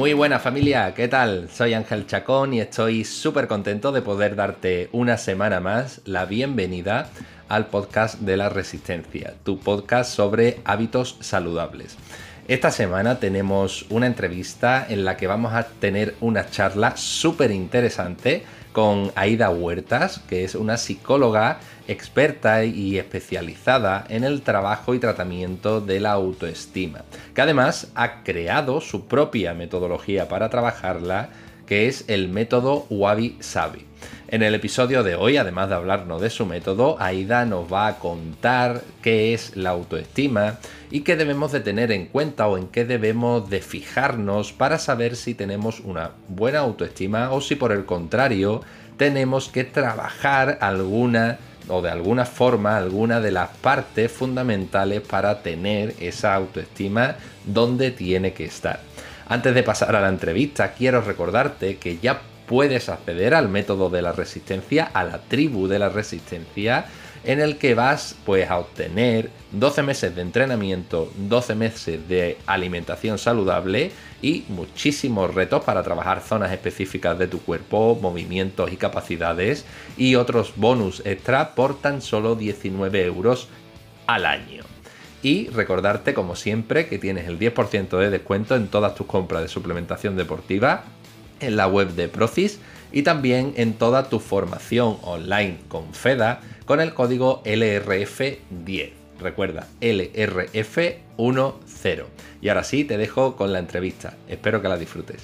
Muy buena familia, ¿qué tal? Soy Ángel Chacón y estoy súper contento de poder darte una semana más la bienvenida al podcast de la resistencia, tu podcast sobre hábitos saludables. Esta semana tenemos una entrevista en la que vamos a tener una charla súper interesante con Aida Huertas, que es una psicóloga experta y especializada en el trabajo y tratamiento de la autoestima, que además ha creado su propia metodología para trabajarla, que es el método Wabi Sabi. En el episodio de hoy, además de hablarnos de su método, Aida nos va a contar qué es la autoestima y qué debemos de tener en cuenta o en qué debemos de fijarnos para saber si tenemos una buena autoestima o si por el contrario tenemos que trabajar alguna o de alguna forma alguna de las partes fundamentales para tener esa autoestima donde tiene que estar. Antes de pasar a la entrevista, quiero recordarte que ya puedes acceder al método de la resistencia, a la tribu de la resistencia, en el que vas pues a obtener 12 meses de entrenamiento, 12 meses de alimentación saludable y muchísimos retos para trabajar zonas específicas de tu cuerpo, movimientos y capacidades y otros bonus extra por tan solo 19 euros al año. Y recordarte como siempre que tienes el 10% de descuento en todas tus compras de suplementación deportiva en la web de Procis y también en toda tu formación online con FEDA con el código LRF10. Recuerda, LRF10. Y ahora sí, te dejo con la entrevista. Espero que la disfrutes.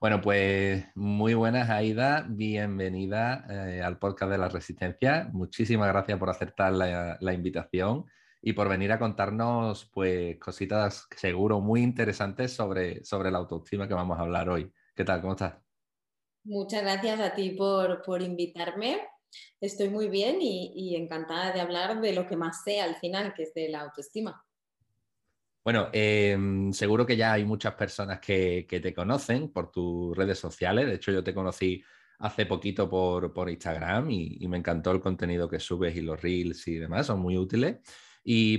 Bueno, pues muy buenas, Aida. Bienvenida eh, al podcast de la Resistencia. Muchísimas gracias por aceptar la invitación y por venir a contarnos pues cositas seguro muy interesantes sobre, sobre la autoestima que vamos a hablar hoy. ¿Qué tal? ¿Cómo estás? Muchas gracias a ti por, por invitarme. Estoy muy bien y, y, encantada de hablar de lo que más sé al final, que es de la autoestima. Bueno, em, seguro que ya hay muchas personas que, que, te conocen por tus redes sociales. De hecho, yo te conocí hace poquito por, por Instagram y, y, me encantó el contenido que subes y los reels y demás, son muy útiles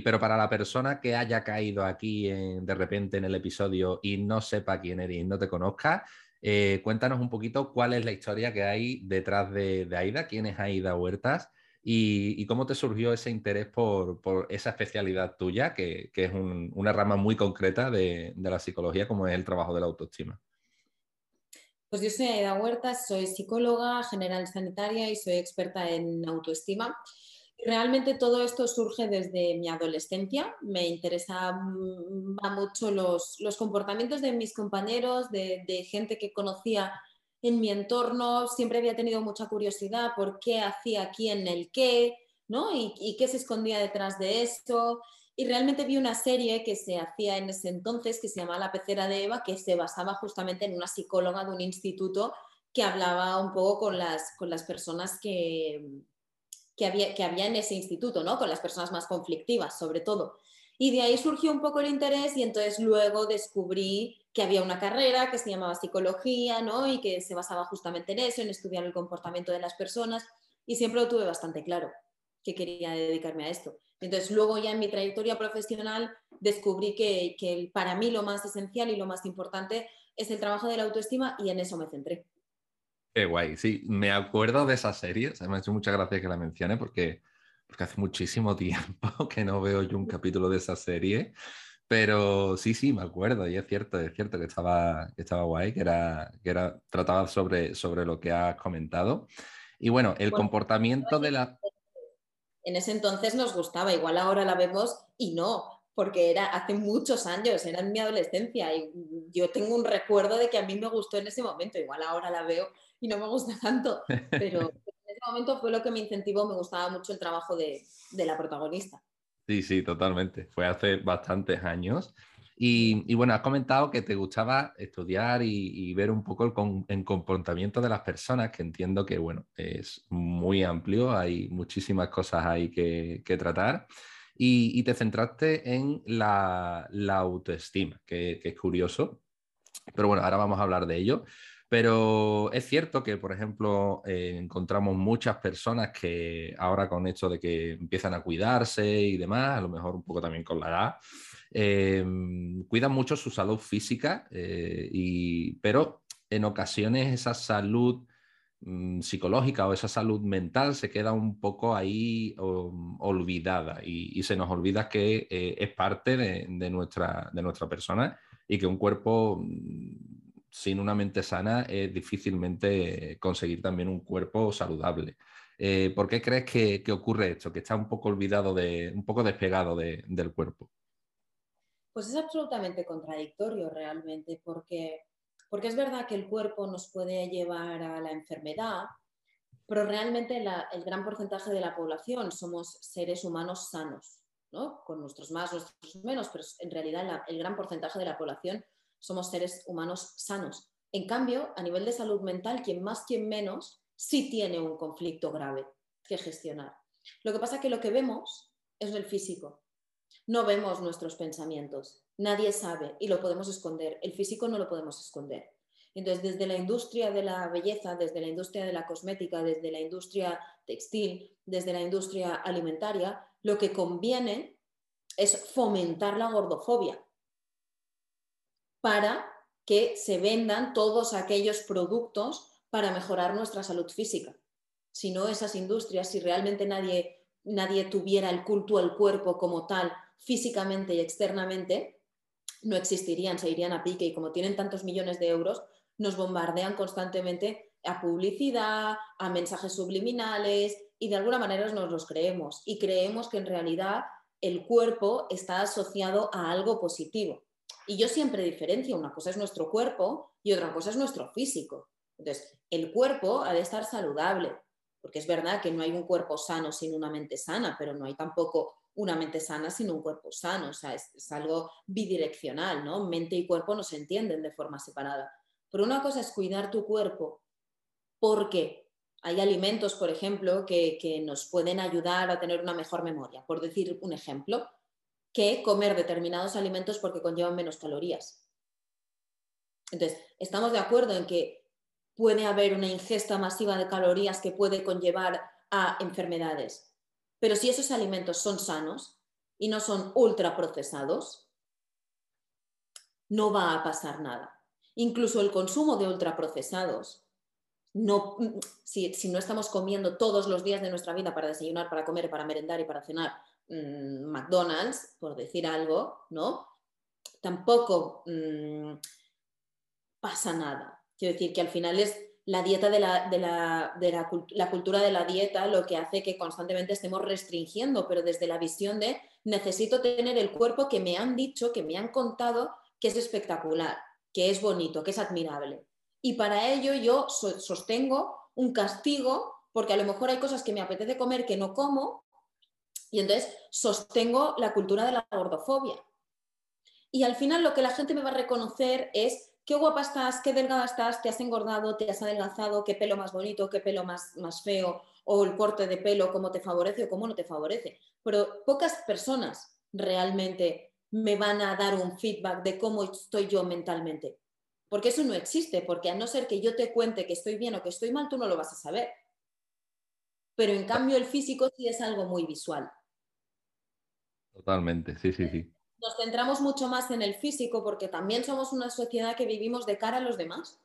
pero para la persona que haya caído aquí de repente en el episodio y no sepa quién eres y no te conozca, eh, cuéntanos un poquito cuál es la historia que hay detrás de, Aida, quién es Aida Huertas y, cómo te surgió ese interés por, esa especialidad tuya, que, es una rama muy concreta de, de la psicología, como es el trabajo de la autoestima. Pues yo soy Aida Huertas, soy psicóloga general sanitaria y soy experta en autoestima. Realmente todo esto surge desde mi adolescencia. Me interesaban mucho los, comportamientos de mis compañeros, de, gente que conocía en mi entorno. Siempre había tenido mucha curiosidad por qué hacía quién el qué, ¿no? Y, y qué se escondía detrás de esto. Y realmente vi una serie que se hacía en ese entonces que se llamaba La pecera de Eva, que se basaba justamente en una psicóloga de un instituto que hablaba un poco con las, con las personas que, que había, en ese instituto, ¿no? Con las personas más conflictivas, sobre todo. Y de ahí surgió un poco el interés y entonces luego descubrí que había una carrera que se llamaba psicología, ¿no? Y que se basaba justamente en eso, en estudiar el comportamiento de las personas y siempre lo tuve bastante claro que quería dedicarme a esto. Entonces luego ya en mi trayectoria profesional descubrí que para mí lo más esencial y lo más importante es el trabajo de la autoestima y en eso me centré. Qué guay, sí, me acuerdo de esa serie, me ha hecho muchas gracias que la mencione porque, porque hace muchísimo tiempo que no veo yo un capítulo de esa serie, pero sí, sí, me acuerdo y es cierto, es cierto que estaba, que estaba guay, que era, que era, trataba sobre, sobre lo que has comentado. Y bueno, el comportamiento de la... En ese entonces nos gustaba, igual ahora la vemos y no, porque era hace muchos años, era en mi adolescencia y yo tengo un recuerdo de que a mí me gustó en ese momento, igual ahora la veo y no me gusta tanto, pero en ese momento fue lo que me incentivó, me gustaba mucho el trabajo de, la protagonista. Sí, sí, totalmente. Fue hace bastantes años. Y, bueno, has comentado que te gustaba estudiar y, ver un poco el, comportamiento de las personas, que entiendo que, bueno, es muy amplio, hay muchísimas cosas ahí que, tratar. Y, te centraste en la, autoestima, que, que, es curioso. Pero bueno, ahora vamos a hablar de ello. Pero es cierto que, por ejemplo, eh, encontramos muchas personas que ahora con esto de que empiezan a cuidarse y demás, a lo mejor un poco también con la edad, eh, cuidan mucho su salud física, y, pero en ocasiones esa salud Mm, psicológica o esa salud mental se queda un poco ahí olvidada y, se nos olvida que eh, es parte de, nuestra, de nuestra persona y que un cuerpo mm, sin una mente sana es difícilmente conseguir también un cuerpo saludable. Eh, ¿Por qué crees que, ocurre esto? Que está un poco olvidado, de, un poco despegado del cuerpo. Pues es absolutamente contradictorio realmente, porque porque es verdad que el cuerpo nos puede llevar a la enfermedad, pero realmente el gran porcentaje de la población somos seres humanos sanos, ¿no? con nuestros más, nuestros menos, pero en realidad el gran porcentaje de la población somos seres humanos sanos. En cambio, a nivel de salud mental, quien más, quien menos, sí tiene un conflicto grave que gestionar. Lo que pasa es que lo que vemos es el físico, no vemos nuestros pensamientos, nadie sabe y lo podemos esconder. El físico no lo podemos esconder. Entonces, desde la industria de la belleza, desde la industria de la cosmética, desde la industria textil, desde la industria alimentaria, lo que conviene es fomentar la gordofobia para que se vendan todos aquellos productos para mejorar nuestra salud física. Si no, esas industrias, si realmente nadie, nadie tuviera el culto al cuerpo como tal, físicamente y externamente, no existirían, se irían a pique y como tienen tantos millones de euros, nos bombardean constantemente a publicidad, a mensajes subliminales y de alguna manera nos los creemos y creemos que en realidad el cuerpo está asociado a algo positivo. Y yo siempre diferencio, una cosa es nuestro cuerpo y otra cosa es nuestro físico. Entonces, el cuerpo ha de estar saludable, porque es verdad que no hay un cuerpo sano sin una mente sana, pero no hay tampoco una mente sana sin un cuerpo sano, o sea, es, algo bidireccional, ¿no? Mente y cuerpo no se entienden de forma separada. Pero una cosa es cuidar tu cuerpo porque hay alimentos, por ejemplo, que, que nos pueden ayudar a tener una mejor memoria, por decir un ejemplo, que comer determinados alimentos porque conllevan menos calorías. Entonces, estamos de acuerdo en que puede haber una ingesta masiva de calorías que puede conllevar a enfermedades, pero si esos alimentos son sanos y no son ultraprocesados, no va a pasar nada. Incluso el consumo de ultraprocesados, si, no estamos comiendo todos los días de nuestra vida para desayunar, para comer, para merendar y para cenar mm, McDonald's, por decir algo, ¿no? Tampoco mm, pasa nada. Quiero decir que al final es la dieta de, la, de, la, de la, cultura de la dieta lo que hace que constantemente estemos restringiendo, pero desde la visión de necesito tener el cuerpo que me han dicho, que me han contado que es espectacular, que es bonito, que es admirable. Y para ello yo sostengo un castigo, porque a lo mejor hay cosas que me apetece comer que no como, y entonces sostengo la cultura de la gordofobia. Y al final lo que la gente me va a reconocer es qué guapa estás, qué delgada estás, te has engordado, te has adelgazado, qué pelo más bonito, qué pelo más, más feo, o el corte de pelo, cómo te favorece o cómo no te favorece. Pero pocas personas realmente me van a dar un feedback de cómo estoy yo mentalmente. Porque eso no existe, porque a no ser que yo te cuente que estoy bien o que estoy mal, tú no lo vas a saber. Pero en cambio el físico sí es algo muy visual. Totalmente, sí, sí, sí nos centramos mucho más en el físico porque también somos una sociedad que vivimos de cara a los demás,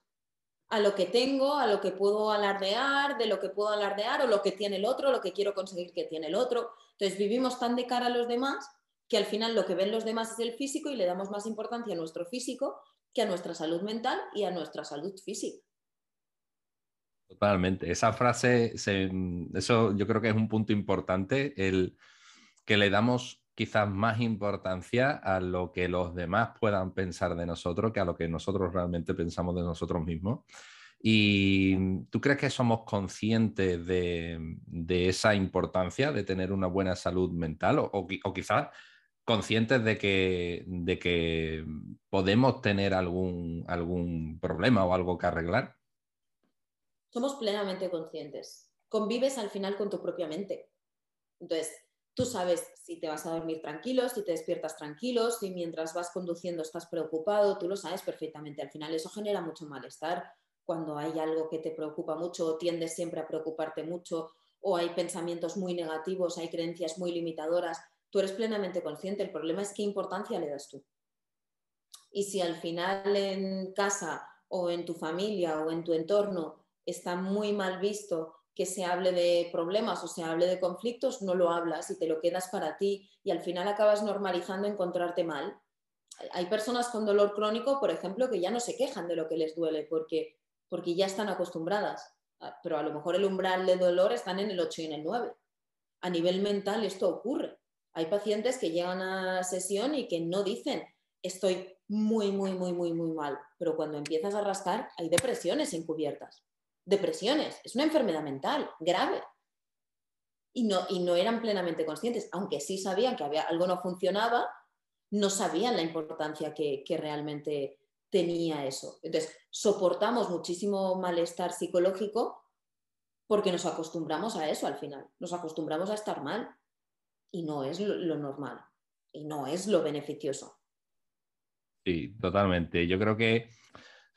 a lo que tengo, a lo que puedo alardear, de lo que puedo alardear o lo que tiene el otro, lo que quiero conseguir que tiene el otro. Entonces vivimos tan de cara a los demás que al final lo que ven los demás es el físico y le damos más importancia a nuestro físico que a nuestra salud mental y a nuestra salud física. Totalmente. Esa frase, eso yo creo que es un punto importante, el que le damos quizás más importancia a lo que los demás puedan pensar de nosotros que a lo que nosotros realmente pensamos de nosotros mismos. ¿Y tú crees que somos conscientes de, esa importancia de tener una buena salud mental o, quizás conscientes de que, de que podemos tener algún, algún problema o algo que arreglar? Somos plenamente conscientes. Convives al final con tu propia mente. Entonces, Tú sabes si te vas a dormir tranquilo, si te despiertas tranquilo, si mientras vas conduciendo estás preocupado, tú lo sabes perfectamente. Al final eso genera mucho malestar cuando hay algo que te preocupa mucho o tiendes siempre a preocuparte mucho o hay pensamientos muy negativos, hay creencias muy limitadoras, tú eres plenamente consciente. El problema es qué importancia le das tú. Y si al final en casa o en tu familia o en tu entorno está muy mal visto que se hable de problemas o se hable de conflictos, no lo hablas y te lo quedas para ti y al final acabas normalizando encontrarte mal. Hay personas con dolor crónico, por ejemplo, que ya no se quejan de lo que les duele porque, porque ya están acostumbradas. Ah, pero a lo mejor el umbral de dolor están en el 8 y en el 9. A nivel mental esto ocurre. Hay pacientes que llegan a sesión y que no dicen estoy muy, muy, muy, muy, muy mal, pero cuando empiezas a rascar hay depresiones encubiertas. Depresiones, es una enfermedad mental grave. Y no, y no eran plenamente conscientes, aunque sí sabían que había, algo no funcionaba, no sabían la importancia que, que realmente tenía eso. Entonces, soportamos muchísimo malestar psicológico porque nos acostumbramos a eso al final, nos acostumbramos a estar mal y no es lo, normal y no es lo beneficioso. Sí, totalmente. Yo creo que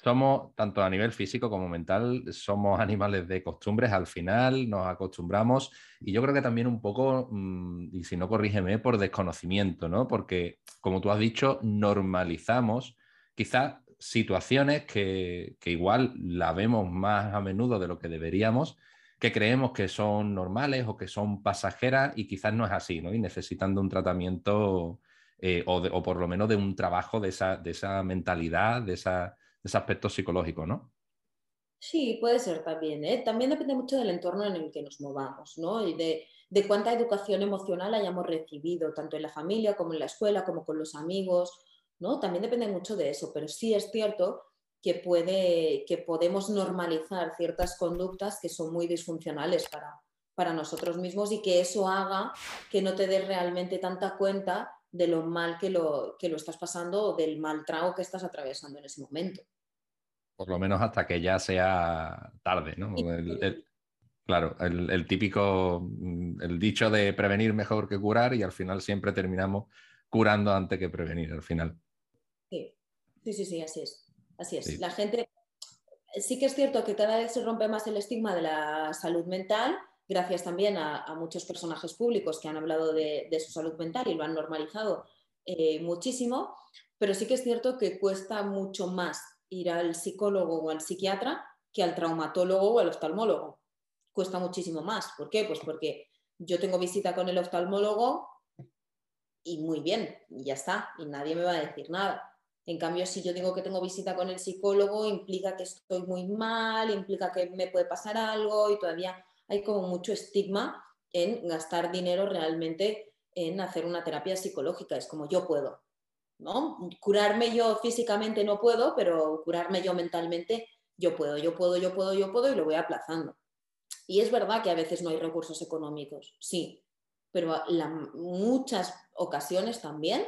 somos, tanto a nivel físico como mental, somos animales de costumbres al final, nos acostumbramos y yo creo que también un poco, mm, y si no corrígeme, por desconocimiento, ¿no? Porque, como tú has dicho, normalizamos quizás situaciones que, igual la vemos más a menudo de lo que deberíamos, que creemos que son normales o que son pasajeras y quizás no es así, ¿no? Y necesitan de un tratamiento eh, o, por lo menos de un trabajo de esa, de esa mentalidad, de, esa, ese aspecto psicológico, ¿no? Sí, puede ser también. ¿eh? También depende mucho del entorno en el que nos movamos, ¿no? Y de, cuánta educación emocional hayamos recibido, tanto en la familia como en la escuela, como con los amigos, ¿no? También depende mucho de eso, pero sí es cierto que, puede, que podemos normalizar ciertas conductas que son muy disfuncionales para, para nosotros mismos y que eso haga que no te des realmente tanta cuenta de lo mal que lo, que lo estás pasando o del mal trago que estás atravesando en ese momento. Por lo menos hasta que ya sea tarde, ¿no? claro, el, el, típico, mm, el dicho de prevenir mejor que curar y al final siempre terminamos curando antes que prevenir al final. Sí, sí, sí, sí así es. Así es. La gente, sí que es cierto que cada vez se rompe más el estigma de la salud mental, gracias también a, muchos personajes públicos que han hablado de, su salud mental y lo han normalizado eh, muchísimo, pero sí que es cierto que cuesta mucho más ir al psicólogo o al psiquiatra que al traumatólogo o al oftalmólogo. Cuesta muchísimo más. ¿Por qué? Pues porque yo tengo visita con el oftalmólogo y muy bien, y ya está, y nadie me va a decir nada. En cambio, si yo digo que tengo visita con el psicólogo, implica que estoy muy mal, implica que me puede pasar algo y todavía hay como mucho estigma en gastar dinero realmente en hacer una terapia psicológica. Es como yo puedo, ¿no? Curarme yo físicamente no puedo, pero curarme yo mentalmente yo puedo, yo puedo, yo puedo, yo puedo y lo voy aplazando. Y es verdad que a veces no hay recursos económicos, sí, pero en muchas ocasiones también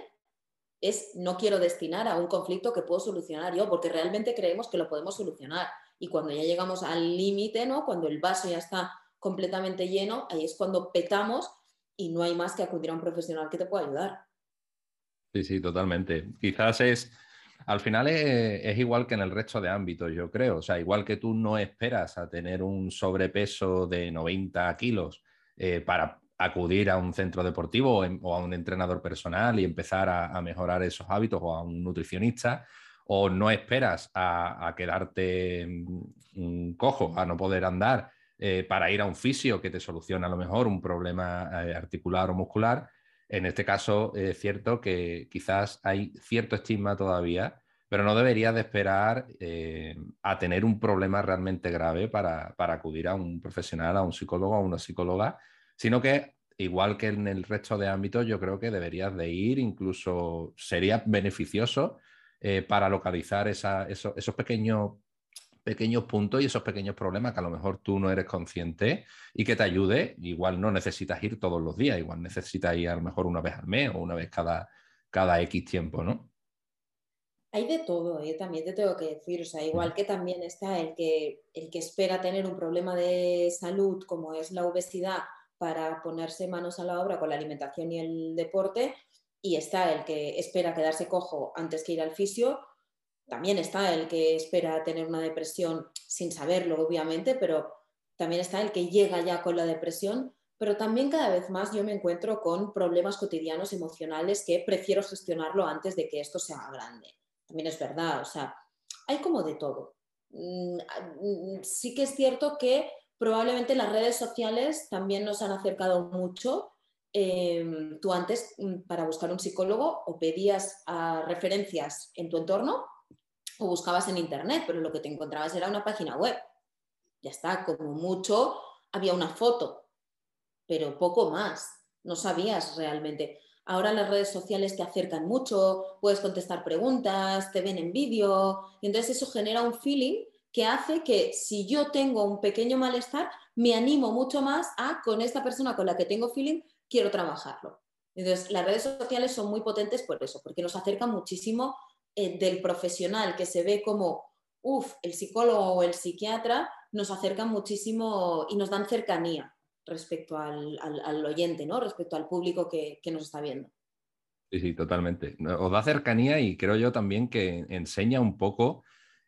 es no quiero destinar a un conflicto que puedo solucionar yo, porque realmente creemos que lo podemos solucionar. Y cuando ya llegamos al límite, ¿no? cuando el vaso ya está completamente lleno, ahí es cuando petamos y no hay más que acudir a un profesional que te pueda ayudar. Sí, sí, totalmente. Quizás es, al final es, igual que en el resto de ámbitos, yo creo. O sea, igual que tú no esperas a tener un sobrepeso de 90 kilos eh, para acudir a un centro deportivo o, a un entrenador personal y empezar a, mejorar esos hábitos o a un nutricionista, o no esperas a, quedarte mm, cojo, a no poder andar eh, para ir a un fisio que te soluciona a lo mejor un problema eh, articular o muscular. En este caso es cierto que quizás hay cierto estigma todavía, pero no deberías de esperar eh, a tener un problema realmente grave para, para acudir a un profesional, a un psicólogo, a una psicóloga sino que igual que en el resto de ámbitos, yo creo que deberías de ir, incluso sería beneficioso para localizar esos, pequeños, pequeños puntos y esos pequeños problemas que a lo mejor tú no eres consciente y que te ayude. Igual no necesitas ir todos los días, igual necesitas ir a lo mejor una vez al mes o una vez cada, cada X tiempo, ¿no? Hay de todo, ¿eh? también te tengo que decir, o sea, igual que también está el que, el que espera tener un problema de salud como es la obesidad para ponerse manos a la obra con la alimentación y el deporte y está el que espera quedarse cojo antes que ir al fisio. También está el que espera tener una depresión sin saberlo, obviamente, pero también está el que llega ya con la depresión, pero también cada vez más yo me encuentro con problemas cotidianos emocionales que prefiero gestionarlo antes de que esto sea grande. También es verdad, o sea, hay como de todo. Mm, mm, sí que es cierto que probablemente las redes sociales también nos han acercado mucho. Em, tú antes, mm, para buscar un psicólogo, o pedías ah, referencias en tu entorno o buscabas en internet, pero lo que te encontrabas era una página web. Ya está, como mucho había una foto, pero poco más. No sabías realmente. Ahora las redes sociales te acercan mucho, puedes contestar preguntas, te ven en vídeo, y entonces eso genera un feeling que hace que si yo tengo un pequeño malestar, me animo mucho más a con esta persona con la que tengo feeling, quiero trabajarlo. Entonces, las redes sociales son muy potentes por eso, porque nos acercan muchísimo eh, del profesional que se ve como, uff, el psicólogo o el psiquiatra, nos acercan muchísimo y nos dan cercanía respecto al, oyente, ¿no? respecto al público que, nos está viendo. Sí, sí, totalmente. Os da cercanía y creo yo también que enseña un poco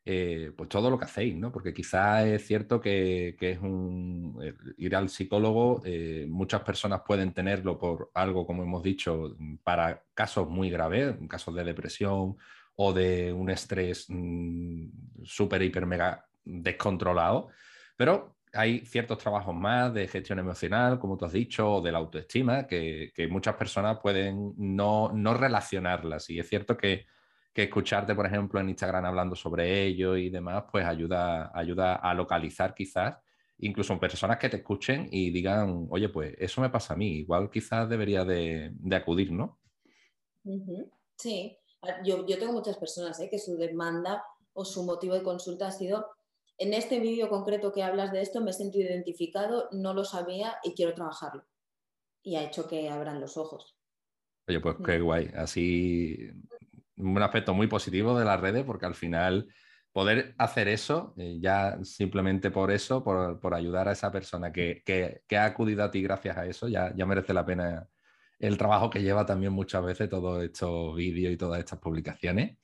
eh, pues todo lo que hacéis, ¿no? Porque quizás es cierto que, es un ir al psicólogo, eh, muchas personas pueden tenerlo por algo, como hemos dicho, para casos muy graves, casos de depresión o de un estrés mm, súper, hiper, mega descontrolado, pero hay ciertos trabajos más de gestión emocional, como tú has dicho, o de la autoestima, que, muchas personas pueden no, no, relacionarlas. Y es cierto que, escucharte, por ejemplo, en Instagram hablando sobre ello y demás, pues ayuda, ayuda a localizar quizás, incluso personas que te escuchen y digan, oye, pues eso me pasa a mí, igual quizás debería de, acudir, ¿no? Sí, yo, yo, tengo muchas personas ¿eh? que su demanda o su motivo de consulta ha sido en este vídeo concreto que hablas de esto me he sentido identificado, no lo sabía y quiero trabajarlo. Y ha hecho que abran los ojos. Oye, pues qué mm. guay. Así, un aspecto muy positivo de las redes, porque al final poder hacer eso, eh, ya simplemente por eso, por, ayudar a esa persona que, ha acudido a ti gracias a eso, ya, ya merece la pena el trabajo que lleva también muchas veces todos estos vídeos y todas estas publicaciones.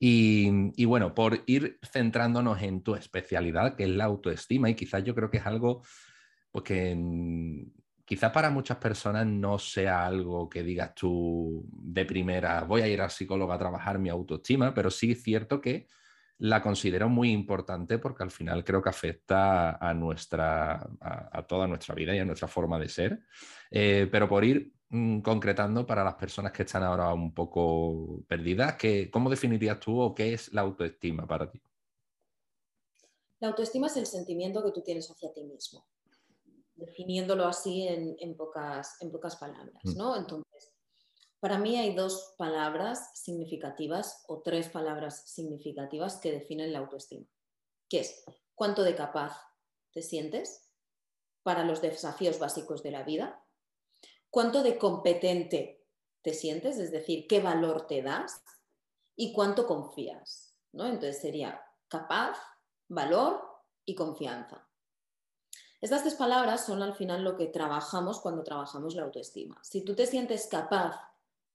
Y, bueno, por ir centrándonos en tu especialidad, que es la autoestima, y quizás yo creo que es algo pues que quizás para muchas personas no sea algo que digas tú de primera, voy a ir al psicólogo a trabajar mi autoestima, pero sí es cierto que la considero muy importante porque al final creo que afecta a, nuestra, a, toda nuestra vida y a nuestra forma de ser. Eh, pero por ir Mm, concretando para las personas que están ahora un poco perdidas, que, ¿cómo definirías tú o qué es la autoestima para ti? La autoestima es el sentimiento que tú tienes hacia ti mismo, definiéndolo así en, pocas, en pocas palabras, mm. ¿no? Entonces, para mí hay dos palabras significativas o tres palabras significativas que definen la autoestima, que es cuánto de capaz te sientes para los desafíos básicos de la vida, cuánto de competente te sientes, es decir, qué valor te das y cuánto confías. ¿no? Entonces sería capaz, valor y confianza. Estas tres palabras son al final lo que trabajamos cuando trabajamos la autoestima. Si tú te sientes capaz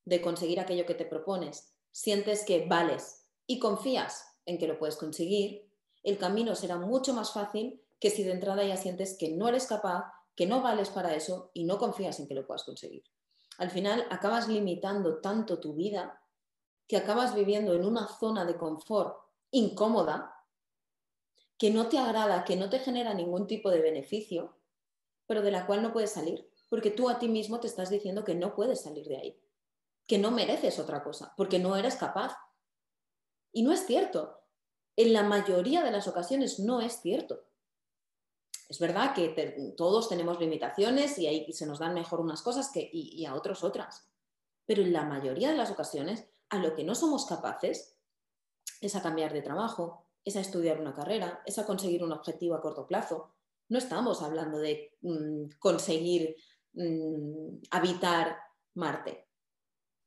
de conseguir aquello que te propones, sientes que vales y confías en que lo puedes conseguir, el camino será mucho más fácil que si de entrada ya sientes que no eres capaz que no vales para eso y no confías en que lo puedas conseguir. Al final acabas limitando tanto tu vida que acabas viviendo en una zona de confort incómoda que no te agrada, que no te genera ningún tipo de beneficio, pero de la cual no puedes salir, porque tú a ti mismo te estás diciendo que no puedes salir de ahí, que no mereces otra cosa, porque no eres capaz. Y no es cierto. En la mayoría de las ocasiones no es cierto. Es verdad que todos tenemos limitaciones y ahí se nos dan mejor unas cosas que, y, a otros otras. Pero en la mayoría de las ocasiones, a lo que no somos capaces es a cambiar de trabajo, es a estudiar una carrera, es a conseguir un objetivo a corto plazo. No estamos hablando de mm, conseguir mm, habitar Marte.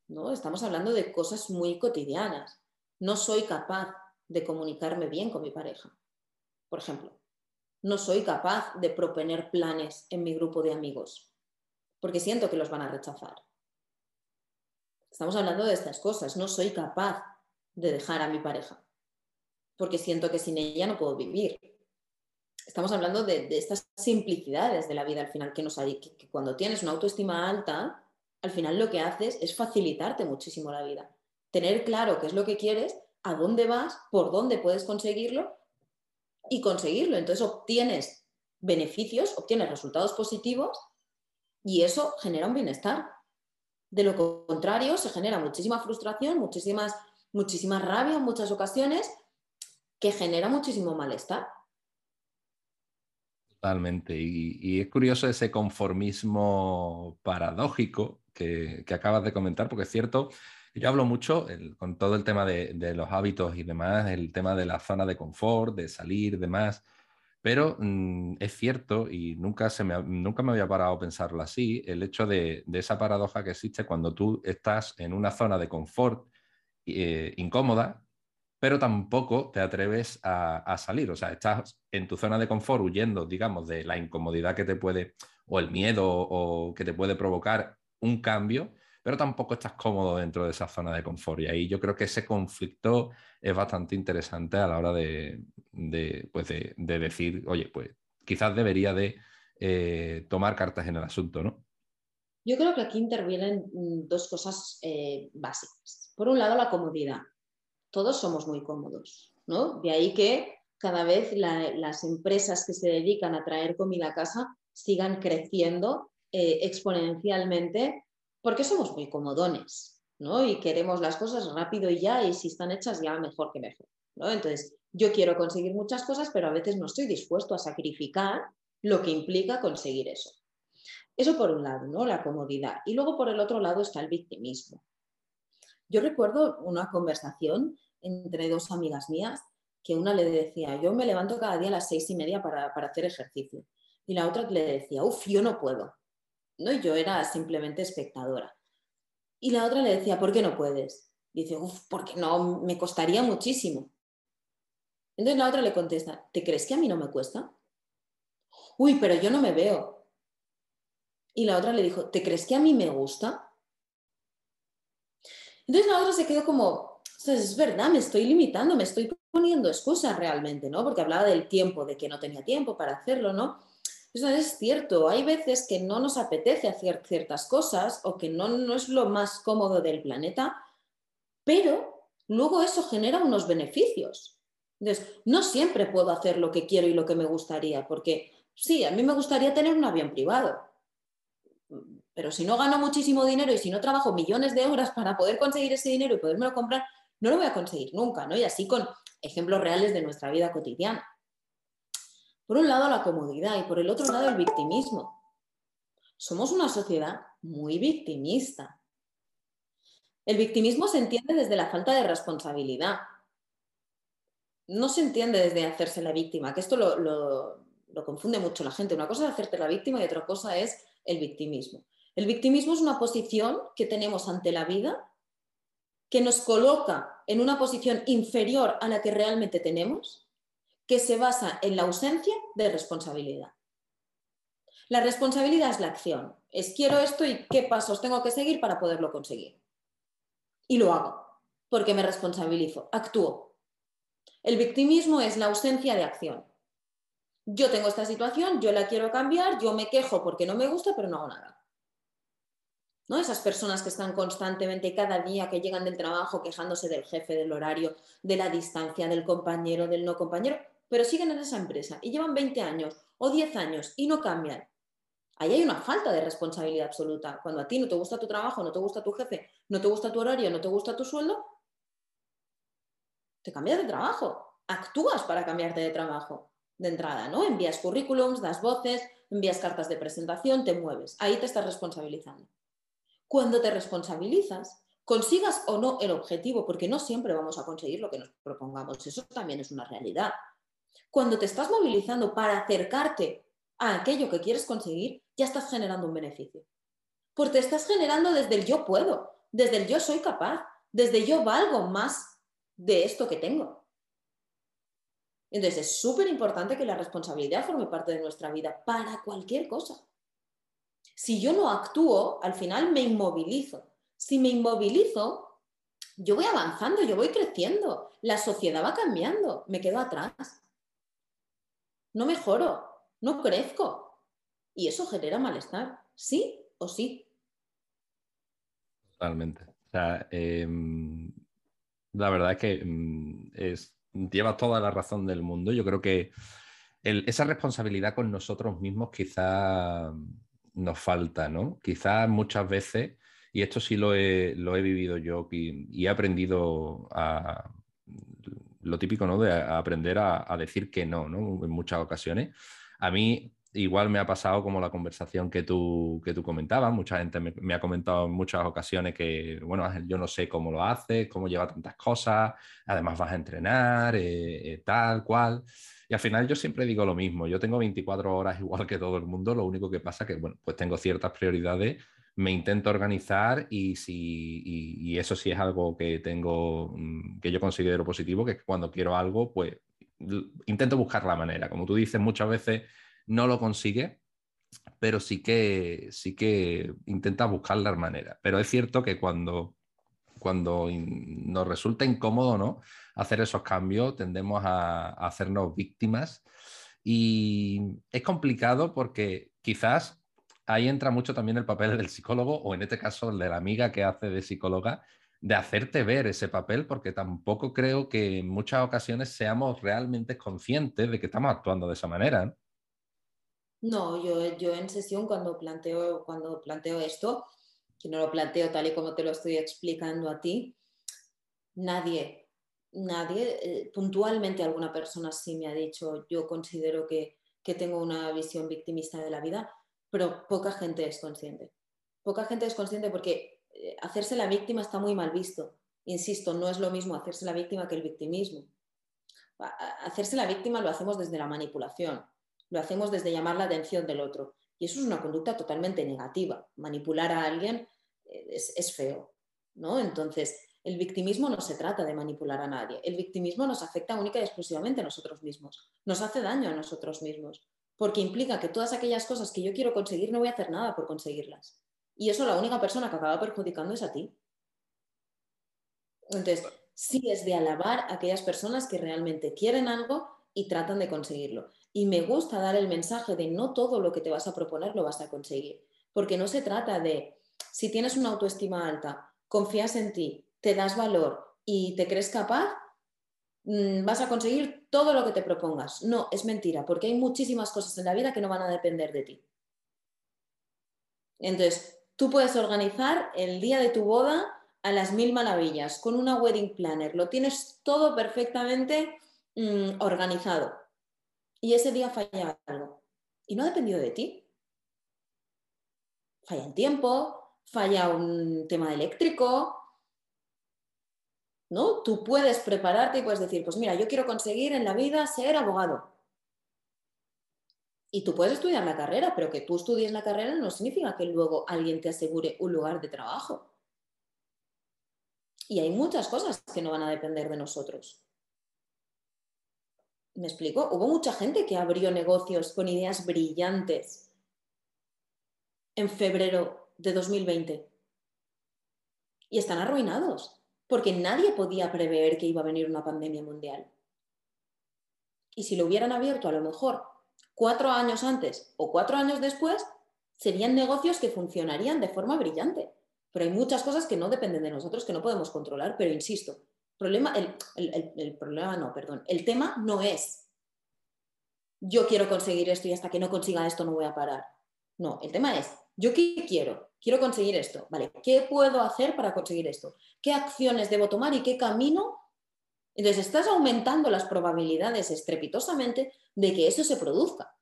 ¿no? Estamos hablando de cosas muy cotidianas. No soy capaz de comunicarme bien con mi pareja, por ejemplo no soy capaz de proponer planes en mi grupo de amigos, porque siento que los van a rechazar. Estamos hablando de estas cosas, no soy capaz de dejar a mi pareja, porque siento que sin ella no puedo vivir. Estamos hablando de, estas simplicidades de la vida al final que nos hay, que cuando tienes una autoestima alta, al final lo que haces es facilitarte muchísimo la vida. Tener claro qué es lo que quieres, a dónde vas, por dónde puedes conseguirlo y conseguirlo. Entonces obtienes beneficios, obtienes resultados positivos y eso genera un bienestar. De lo contrario, se genera muchísima frustración, muchísimas, muchísima rabia en muchas ocasiones, que genera muchísimo malestar. Totalmente. Y, es curioso ese conformismo paradójico que, acabas de comentar, porque es cierto, yo hablo mucho con todo el tema de, de, los hábitos y demás, el tema de la zona de confort, de salir, demás. Pero mm, es cierto, y nunca, se me, nunca me había parado a pensarlo así, el hecho de, esa paradoja que existe cuando tú estás en una zona de confort eh, incómoda, pero tampoco te atreves a, salir. O sea, estás en tu zona de confort huyendo, digamos, de la incomodidad que te puede, o el miedo, o que te puede provocar un cambio, pero tampoco estás cómodo dentro de esa zona de confort. Y ahí yo creo que ese conflicto es bastante interesante a la hora de, pues de, decir, oye, pues quizás debería de eh, tomar cartas en el asunto, ¿no? Yo creo que aquí intervienen mm, dos cosas eh, básicas. Por un lado, la comodidad. Todos somos muy cómodos, ¿no? De ahí que cada vez las empresas que se dedican a traer comida a casa sigan creciendo eh, exponencialmente porque somos muy comodones, ¿no? Y queremos las cosas rápido y ya, y si están hechas ya mejor que mejor, ¿no? Entonces, yo quiero conseguir muchas cosas, pero a veces no estoy dispuesto a sacrificar lo que implica conseguir eso. Eso por un lado, ¿no? La comodidad. Y luego por el otro lado está el victimismo. Yo recuerdo una conversación entre dos amigas mías que una le decía, yo me levanto cada día a las seis y media para, hacer ejercicio. Y la otra le decía, uff, yo no puedo. ¿No? yo era simplemente espectadora. Y la otra le decía, ¿por qué no puedes? dice, uff, porque no, me costaría muchísimo. Entonces la otra le contesta, ¿te crees que a mí no me cuesta? Uy, pero yo no me veo. Y la otra le dijo, ¿te crees que a mí me gusta? Entonces la otra se quedó como, es verdad, me estoy limitando, me estoy poniendo excusas realmente, ¿no? Porque hablaba del tiempo, de que no tenía tiempo para hacerlo, ¿no? Eso es cierto, hay veces que no nos apetece hacer ciertas cosas o que no, no es lo más cómodo del planeta, pero luego eso genera unos beneficios. Entonces, no siempre puedo hacer lo que quiero y lo que me gustaría, porque sí, a mí me gustaría tener un avión privado, pero si no gano muchísimo dinero y si no trabajo millones de horas para poder conseguir ese dinero y podérmelo comprar, no lo voy a conseguir nunca, ¿no? Y así con ejemplos reales de nuestra vida cotidiana. Por un lado la comodidad y por el otro lado el victimismo. Somos una sociedad muy victimista. El victimismo se entiende desde la falta de responsabilidad. No se entiende desde hacerse la víctima, que esto lo, confunde mucho la gente. Una cosa es hacerte la víctima y otra cosa es el victimismo. El victimismo es una posición que tenemos ante la vida que nos coloca en una posición inferior a la que realmente tenemos que se basa en la ausencia de responsabilidad. La responsabilidad es la acción, es quiero esto y qué pasos tengo que seguir para poderlo conseguir. Y lo hago, porque me responsabilizo, actúo. El victimismo es la ausencia de acción. Yo tengo esta situación, yo la quiero cambiar, yo me quejo porque no me gusta, pero no hago nada. ¿No? Esas personas que están constantemente cada día que llegan del trabajo quejándose del jefe, del horario, de la distancia, del compañero, del no compañero, pero siguen en esa empresa y llevan 20 años o 10 años y no cambian. Ahí hay una falta de responsabilidad absoluta. Cuando a ti no te gusta tu trabajo, no te gusta tu jefe, no te gusta tu horario, no te gusta tu sueldo, te cambias de trabajo. Actúas para cambiarte de trabajo de entrada, ¿no? Envías currículums, das voces, envías cartas de presentación, te mueves. Ahí te estás responsabilizando. Cuando te responsabilizas, consigas o no el objetivo, porque no siempre vamos a conseguir lo que nos propongamos, eso también es una realidad. Cuando te estás movilizando para acercarte a aquello que quieres conseguir, ya estás generando un beneficio. Porque estás generando desde el yo puedo, desde el yo soy capaz, desde yo valgo más de esto que tengo. Entonces es súper importante que la responsabilidad forme parte de nuestra vida para cualquier cosa. Si yo no actúo, al final me inmovilizo. Si me inmovilizo, yo voy avanzando, yo voy creciendo, la sociedad va cambiando, me quedo atrás. No mejoro, no crezco. Y eso genera malestar, sí o sí. Totalmente. O sea, em, la verdad es que lleva toda la razón del mundo. Yo creo que esa responsabilidad con nosotros mismos quizá nos falta, ¿no? Quizás muchas veces, y esto sí lo he, vivido yo y, he aprendido a lo típico, ¿no? De aprender a, decir que no, ¿no? En muchas ocasiones. A mí igual me ha pasado como la conversación que tú, que tú comentabas. Mucha gente me, ha comentado en muchas ocasiones que, bueno, yo no sé cómo lo haces, cómo lleva tantas cosas, además vas a entrenar, eh, eh, tal, cual. Y al final yo siempre digo lo mismo, yo tengo 24 horas igual que todo el mundo, lo único que pasa que, bueno, pues tengo ciertas prioridades, me intento organizar y, si, y, eso sí es algo que tengo, mm, que yo considero positivo, que cuando quiero algo, pues intento buscar la manera. Como tú dices, muchas veces no lo consigue, pero sí que, sí que intenta buscar la manera. Pero es cierto que cuando, cuando nos resulta incómodo, ¿no? hacer esos cambios, tendemos a, hacernos víctimas y es complicado porque quizás ahí entra mucho también el papel del psicólogo o en este caso el de la amiga que hace de psicóloga, de hacerte ver ese papel porque tampoco creo que en muchas ocasiones seamos realmente conscientes de que estamos actuando de esa manera. No, yo, yo en sesión cuando planteo, cuando planteo esto, que no lo planteo tal y como te lo estoy explicando a ti, nadie nadie, eh, puntualmente alguna persona sí me ha dicho, yo considero que, que tengo una visión victimista de la vida, pero poca gente es consciente. Poca gente es consciente porque eh, hacerse la víctima está muy mal visto. Insisto, no es lo mismo hacerse la víctima que el victimismo. Hacerse la víctima lo hacemos desde la manipulación, lo hacemos desde llamar la atención del otro. Y eso es una conducta totalmente negativa. Manipular a alguien eh, es, es feo, ¿no? Entonces, el victimismo no se trata de manipular a nadie. El victimismo nos afecta única y exclusivamente a nosotros mismos. Nos hace daño a nosotros mismos. Porque implica que todas aquellas cosas que yo quiero conseguir no voy a hacer nada por conseguirlas. Y eso la única persona que acaba perjudicando es a ti. Entonces, sí es de alabar a aquellas personas que realmente quieren algo y tratan de conseguirlo. Y me gusta dar el mensaje de no todo lo que te vas a proponer lo vas a conseguir. Porque no se trata de, si tienes una autoestima alta, confías en ti, te das valor y te crees capaz, vas a conseguir todo lo que te propongas. No, es mentira, porque hay muchísimas cosas en la vida que no van a depender de ti. Entonces, tú puedes organizar el día de tu boda a las mil maravillas con una wedding planner, lo tienes todo perfectamente mm, organizado. Y ese día falla algo. Y no ha dependido de ti. Falla el tiempo, falla un tema eléctrico, ¿no? Tú puedes prepararte y puedes decir, pues mira, yo quiero conseguir en la vida ser abogado. Y tú puedes estudiar la carrera, pero que tú estudies la carrera no significa que luego alguien te asegure un lugar de trabajo. Y hay muchas cosas que no van a depender de nosotros. ¿Me explico? Hubo mucha gente que abrió negocios con ideas brillantes en febrero de 2020 y están arruinados porque nadie podía prever que iba a venir una pandemia mundial. Y si lo hubieran abierto a lo mejor cuatro años antes o cuatro años después, serían negocios que funcionarían de forma brillante. Pero hay muchas cosas que no dependen de nosotros, que no podemos controlar, pero insisto, problema, el, problema no, perdón, el tema no es yo quiero conseguir esto y hasta que no consiga esto no voy a parar. No, el tema es yo qué quiero, quiero conseguir esto, ¿vale? ¿Qué puedo hacer para conseguir esto? qué acciones debo tomar y qué camino. Entonces estás aumentando las probabilidades estrepitosamente de que eso se produzca.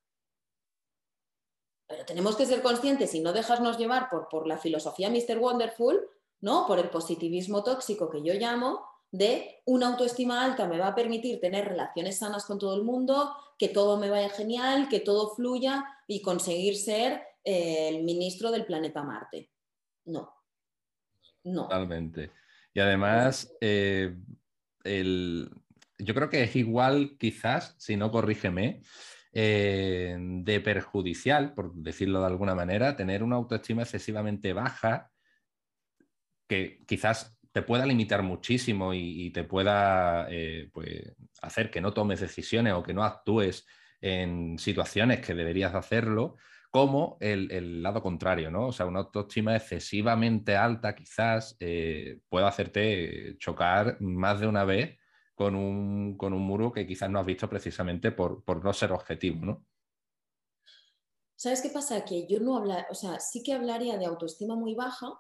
Pero tenemos que ser conscientes y no dejarnos llevar por, por la filosofía Mr. Wonderful, ¿no? por el positivismo tóxico que yo llamo, de una autoestima alta me va a permitir tener relaciones sanas con todo el mundo, que todo me vaya genial, que todo fluya y conseguir ser el ministro del planeta Marte. No. No. Totalmente. Y además, eh, yo creo que es igual, quizás, si no corrígeme, eh, de perjudicial, por decirlo de alguna manera, tener una autoestima excesivamente baja, que quizás te pueda limitar muchísimo y, te pueda eh, pues, hacer que no tomes decisiones o que no actúes en situaciones que deberías hacerlo, como el, lado contrario, ¿no? O sea, una autoestima excesivamente alta quizás eh, puede hacerte chocar más de una vez con un, muro que quizás no has visto precisamente por, no ser objetivo, ¿no? ¿Sabes qué pasa? Que yo no habla, o sea, sí que hablaría de autoestima muy baja,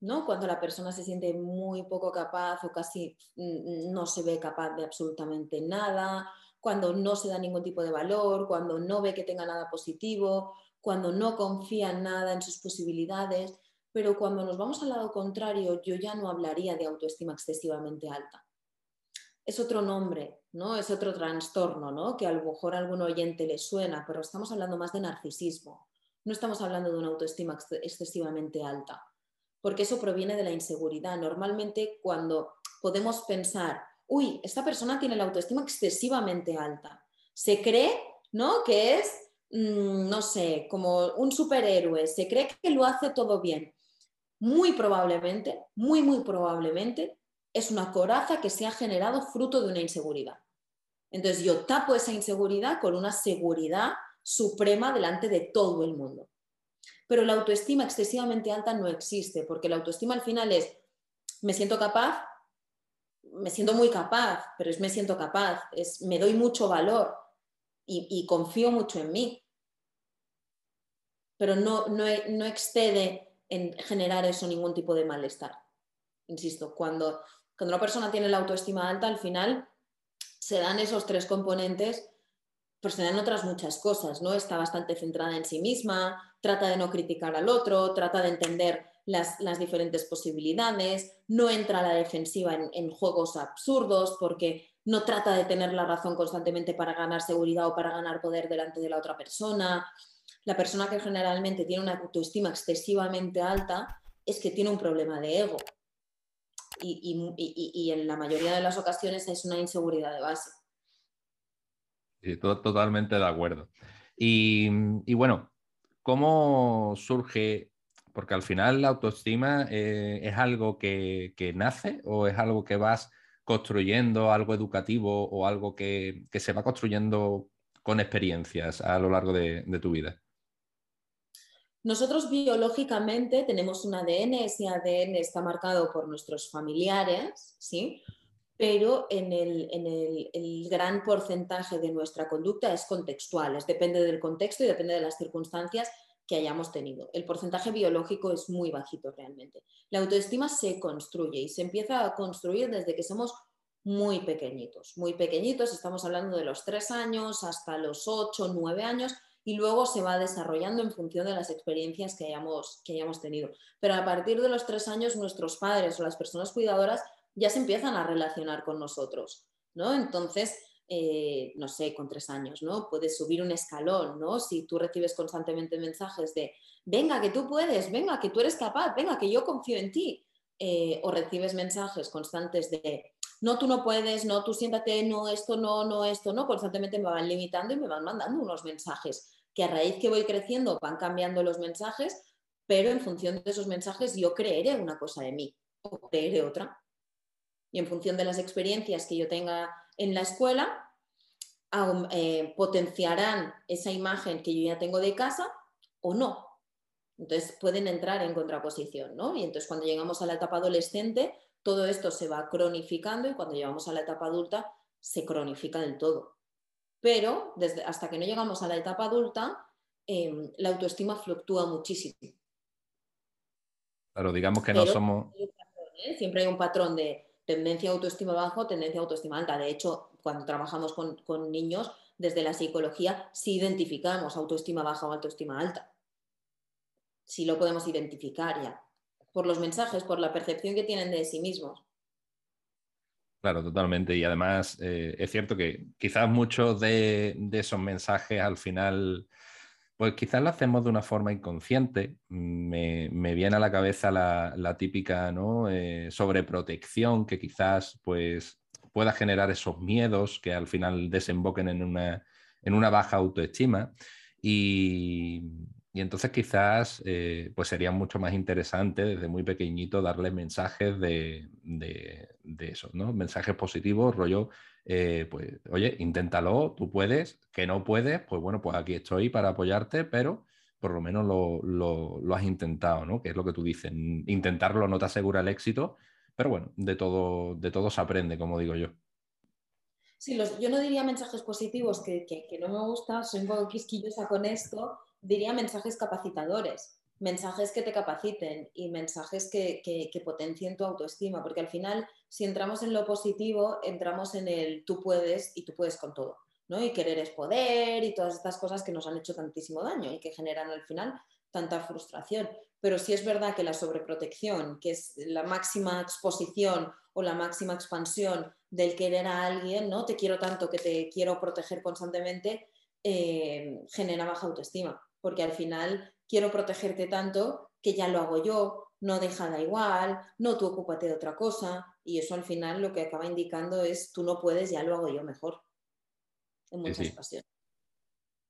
¿no? Cuando la persona se siente muy poco capaz o casi mm, no se ve capaz de absolutamente nada, cuando no se da ningún tipo de valor, cuando no ve que tenga nada positivo, cuando no confía en nada en sus posibilidades, pero cuando nos vamos al lado contrario, yo ya no hablaría de autoestima excesivamente alta. Es otro nombre, ¿no? Es otro trastorno, ¿no? Que a lo mejor a algún oyente le suena, pero estamos hablando más de narcisismo. No estamos hablando de una autoestima excesivamente alta, porque eso proviene de la inseguridad. Normalmente cuando podemos pensar, uy, esta persona tiene la autoestima excesivamente alta, se cree, ¿no? Que es Mm, no sé, como un superhéroe, se cree que lo hace todo bien. Muy probablemente, muy, muy probablemente, es una coraza que se ha generado fruto de una inseguridad. Entonces yo tapo esa inseguridad con una seguridad suprema delante de todo el mundo. Pero la autoestima excesivamente alta no existe, porque la autoestima al final es, me siento capaz, me siento muy capaz, pero es me siento capaz, es me doy mucho valor, y, confío mucho en mí. Pero no, no, no excede en generar eso ningún tipo de malestar. Insisto, cuando, cuando una persona tiene la autoestima alta, al final se dan esos tres componentes, pero se dan otras muchas cosas, ¿no? Está bastante centrada en sí misma, trata de no criticar al otro, trata de entender las, diferentes posibilidades, no entra a la defensiva en, en, juegos absurdos porque no trata de tener la razón constantemente para ganar seguridad o para ganar poder delante de la otra persona. La persona que generalmente tiene una autoestima excesivamente alta es que tiene un problema de ego. Y, en la mayoría de las ocasiones es una inseguridad de base. Sí, totalmente de acuerdo. Y, bueno, ¿cómo surge? Porque al final la autoestima eh, es algo que, que, nace o es algo que vas construyendo algo educativo o algo que, se va construyendo con experiencias a lo largo de, tu vida? Nosotros biológicamente tenemos un ADN, ese ADN está marcado por nuestros familiares, ¿sí? pero en, el, el, gran porcentaje de nuestra conducta es contextual, depende del contexto y depende de las circunstancias que hayamos tenido. El porcentaje biológico es muy bajito realmente. La autoestima se construye y se empieza a construir desde que somos muy pequeñitos, muy pequeñitos, estamos hablando de los tres años hasta los ocho, nueve años y luego se va desarrollando en función de las experiencias que hayamos, que hayamos tenido. Pero a partir de los tres años nuestros padres o las personas cuidadoras ya se empiezan a relacionar con nosotros, ¿no? Entonces, eh, no sé, con tres años, ¿no? Puedes subir un escalón, ¿no? Si tú recibes constantemente mensajes de, venga, que tú puedes, venga, que tú eres capaz, venga, que yo confío en ti, eh, o recibes mensajes constantes de, no, tú no puedes, no, tú siéntate, no, esto, no, no, esto, no, constantemente me van limitando y me van mandando unos mensajes que a raíz que voy creciendo van cambiando los mensajes, pero en función de esos mensajes yo creeré una cosa de mí o creeré otra. Y en función de las experiencias que yo tenga en la escuela eh, potenciarán esa imagen que yo ya tengo de casa o no. Entonces pueden entrar en contraposición, ¿no? Y entonces cuando llegamos a la etapa adolescente, todo esto se va cronificando y cuando llegamos a la etapa adulta se cronifica del todo. Pero desde, hasta que no llegamos a la etapa adulta, em, la autoestima fluctúa muchísimo. Claro, digamos que no somos... ¿eh? Siempre hay un patrón de tendencia a autoestima bajo, tendencia a autoestima alta. De hecho, cuando trabajamos con, niños, desde la psicología, sí identificamos autoestima baja o autoestima alta. Sí lo podemos identificar ya, por los mensajes, por la percepción que tienen de sí mismos. Claro, totalmente. Y además eh, es cierto que quizás muchos de, esos mensajes al final pues quizás lo hacemos de una forma inconsciente. Me, viene a la cabeza la, típica ¿no? Eh, sobreprotección que quizás pues, pueda generar esos miedos que al final desemboquen en una, baja autoestima. Y, Y entonces quizás eh, pues sería mucho más interesante desde muy pequeñito darle mensajes de, eso, ¿no? Mensajes positivos, rollo, eh, pues, oye, inténtalo, tú puedes, que no puedes, pues bueno, pues aquí estoy para apoyarte, pero por lo menos lo, has intentado, ¿no? Que es lo que tú dices. Intentarlo no te asegura el éxito, pero bueno, de todo, de se aprende, como digo yo. Sí, yo no diría mensajes positivos, que, que no me gusta, soy un poco quisquillosa con esto, diría mensajes capacitadores, mensajes que te capaciten y mensajes que, potencien tu autoestima, porque al final, si entramos en lo positivo, entramos en el tú puedes y tú puedes con todo, ¿no? Y querer es poder y todas estas cosas que nos han hecho tantísimo daño y que generan al final tanta frustración. Pero sí es verdad que la sobreprotección, que es la máxima exposición o la máxima expansión del querer a alguien, ¿no? Te quiero tanto que te quiero proteger constantemente, eh, genera baja autoestima porque al final quiero protegerte tanto que ya lo hago yo, no deja da igual, no tú ocúpate de otra cosa y eso al final lo que acaba indicando es tú no puedes, ya lo hago yo mejor. En muchas ocasiones.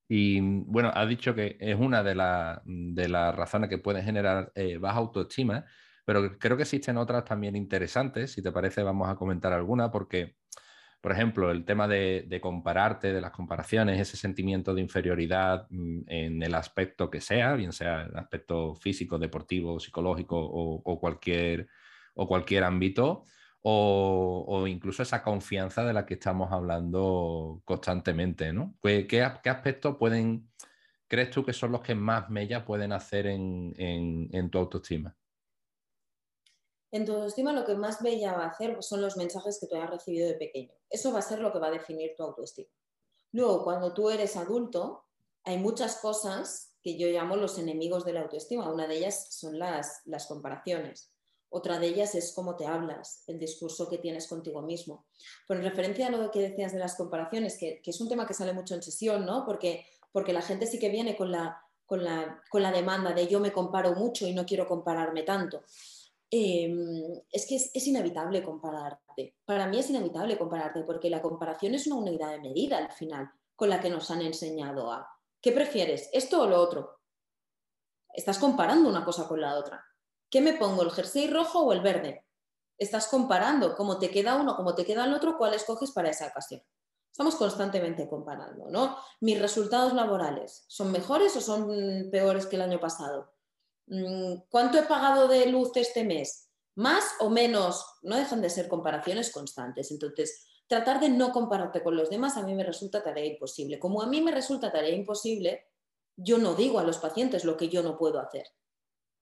Y bueno, has dicho que es una de, de las razones que pueden generar eh, baja autoestima, pero creo que existen otras también interesantes. Si te parece, vamos a comentar alguna, porque por ejemplo, el tema de, compararte, de las comparaciones, ese sentimiento de inferioridad mm, en el aspecto que sea, bien sea el aspecto físico, deportivo, psicológico o, cualquier, o cualquier ámbito, o, incluso esa confianza de la que estamos hablando constantemente, ¿no? ¿Qué, aspectos pueden, crees tú que son los que más mella pueden hacer en tu autoestima? En tu autoestima lo que más bella va a hacer son los mensajes que tú hayas recibido de pequeño. Eso va a ser lo que va a definir tu autoestima. Luego, cuando tú eres adulto, hay muchas cosas que yo llamo los enemigos de la autoestima. Una de ellas son las, las comparaciones. Otra de ellas es cómo te hablas, el discurso que tienes contigo mismo. En referencia a lo que decías de las comparaciones, que, es un tema que sale mucho en sesión, ¿no? Porque, porque la gente sí que viene con la, con la, con la demanda de yo me comparo mucho y no quiero compararme tanto. Em, es que es, inevitable compararte. Para mí es inevitable compararte porque la comparación es una unidad de medida al final con la que nos han enseñado a, ¿qué prefieres? ¿Esto o lo otro? Estás comparando una cosa con la otra. ¿Qué me pongo, el jersey rojo o el verde? Estás comparando cómo te queda uno, cómo te queda el otro, cuál escoges para esa ocasión. Estamos constantemente comparando, ¿no? Mis resultados laborales, ¿son mejores o son peores que el año pasado? Mm, ¿Cuánto he pagado de luz este mes? ¿Más o menos? No dejan de ser comparaciones constantes. Entonces, tratar de no compararte con los demás a mí me resulta tarea imposible. Como a mí me resulta tarea imposible, yo no digo a los pacientes lo que yo no puedo hacer.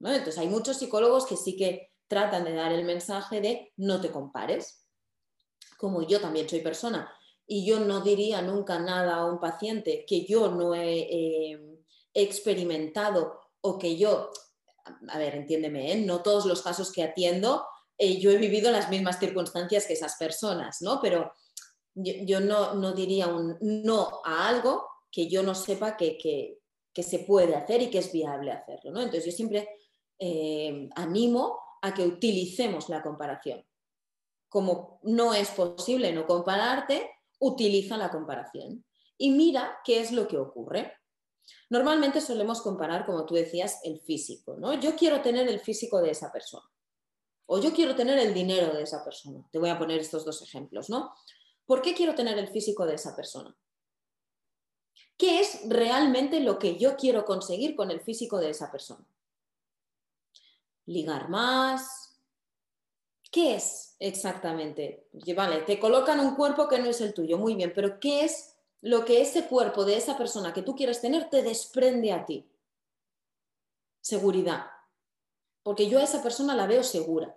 Entonces, hay muchos psicólogos que sí que tratan de dar el mensaje de no te compares. Como yo también soy persona y yo no diría nunca nada a un paciente que yo no he experimentado o que yo a ver, entiéndeme, ¿eh? no todos los casos que atiendo, eh, yo he vivido las mismas circunstancias que esas personas, ¿no? Pero yo, no, diría un no a algo que yo no sepa que, se puede hacer y que es viable hacerlo, ¿no? Entonces yo siempre eh, animo a que utilicemos la comparación. Como no es posible no compararte, utiliza la comparación y mira qué es lo que ocurre. Normalmente solemos comparar, como tú decías, el físico, ¿no? Yo quiero tener el físico de esa persona o yo quiero tener el dinero de esa persona. Te voy a poner estos dos ejemplos, ¿no? ¿Por qué quiero tener el físico de esa persona? ¿Qué es realmente lo que yo quiero conseguir con el físico de esa persona? Ligar más. ¿Qué es exactamente? Vale, te colocan un cuerpo que no es el tuyo, muy bien, pero ¿qué es lo que ese cuerpo de esa persona que tú quieres tener te desprende a ti. Seguridad. Porque yo a esa persona la veo segura.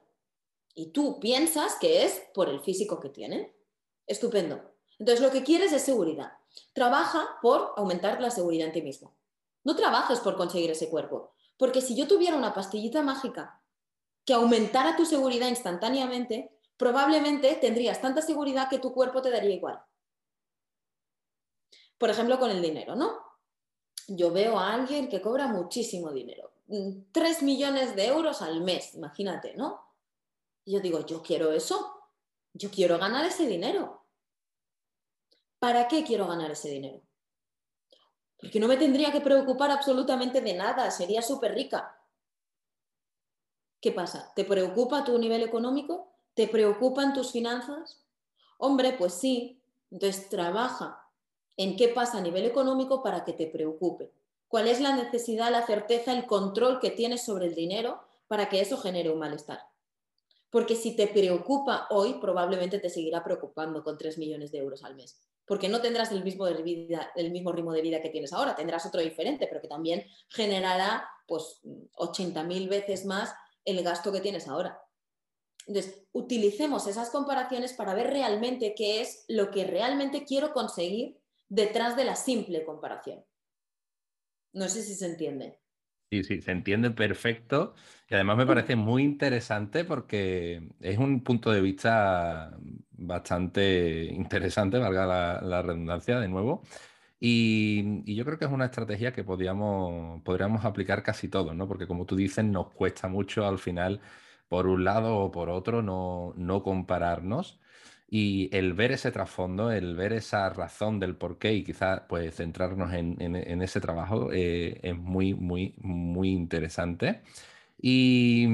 Y tú piensas que es por el físico que tiene. Estupendo. Entonces lo que quieres es seguridad. Trabaja por aumentar la seguridad en ti mismo. No trabajes por conseguir ese cuerpo. Porque si yo tuviera una pastillita mágica que aumentara tu seguridad instantáneamente, probablemente tendrías tanta seguridad que tu cuerpo te daría igual. Por ejemplo, con el dinero, ¿no? Yo veo a alguien que cobra muchísimo dinero, 3 mm, millones de euros al mes, imagínate, ¿no? Yo digo, yo quiero eso, yo quiero ganar ese dinero. ¿Para qué quiero ganar ese dinero? Porque no me tendría que preocupar absolutamente de nada, sería súper rica. ¿Qué pasa? ¿Te preocupa tu nivel económico? ¿Te preocupan tus finanzas? Hombre, pues sí. Entonces trabaja en qué pasa a nivel económico para que te preocupe. ¿Cuál es la necesidad, la certeza, el control que tienes sobre el dinero para que eso genere un malestar? Porque si te preocupa hoy, probablemente te seguirá preocupando con 3 millones de euros al mes. Porque no tendrás el mismo, el mismo ritmo de vida que tienes ahora, tendrás otro diferente, pero que también generará pues 80.000 veces más el gasto que tienes ahora. Entonces, utilicemos esas comparaciones para ver realmente qué es lo que realmente quiero conseguir detrás de la simple comparación. No sé si se entiende. Sí, sí, se entiende perfecto. Y además me parece muy interesante porque es un punto de vista bastante interesante, valga la, redundancia de nuevo. Y, yo creo que es una estrategia que podríamos, podríamos aplicar casi todos, ¿no? Porque como tú dices, nos cuesta mucho al final, por un lado o por otro, no, no compararnos. Y el ver ese trasfondo, el ver esa razón del por qué y quizás pues centrarnos en, ese trabajo eh, es muy, muy, muy interesante. Y,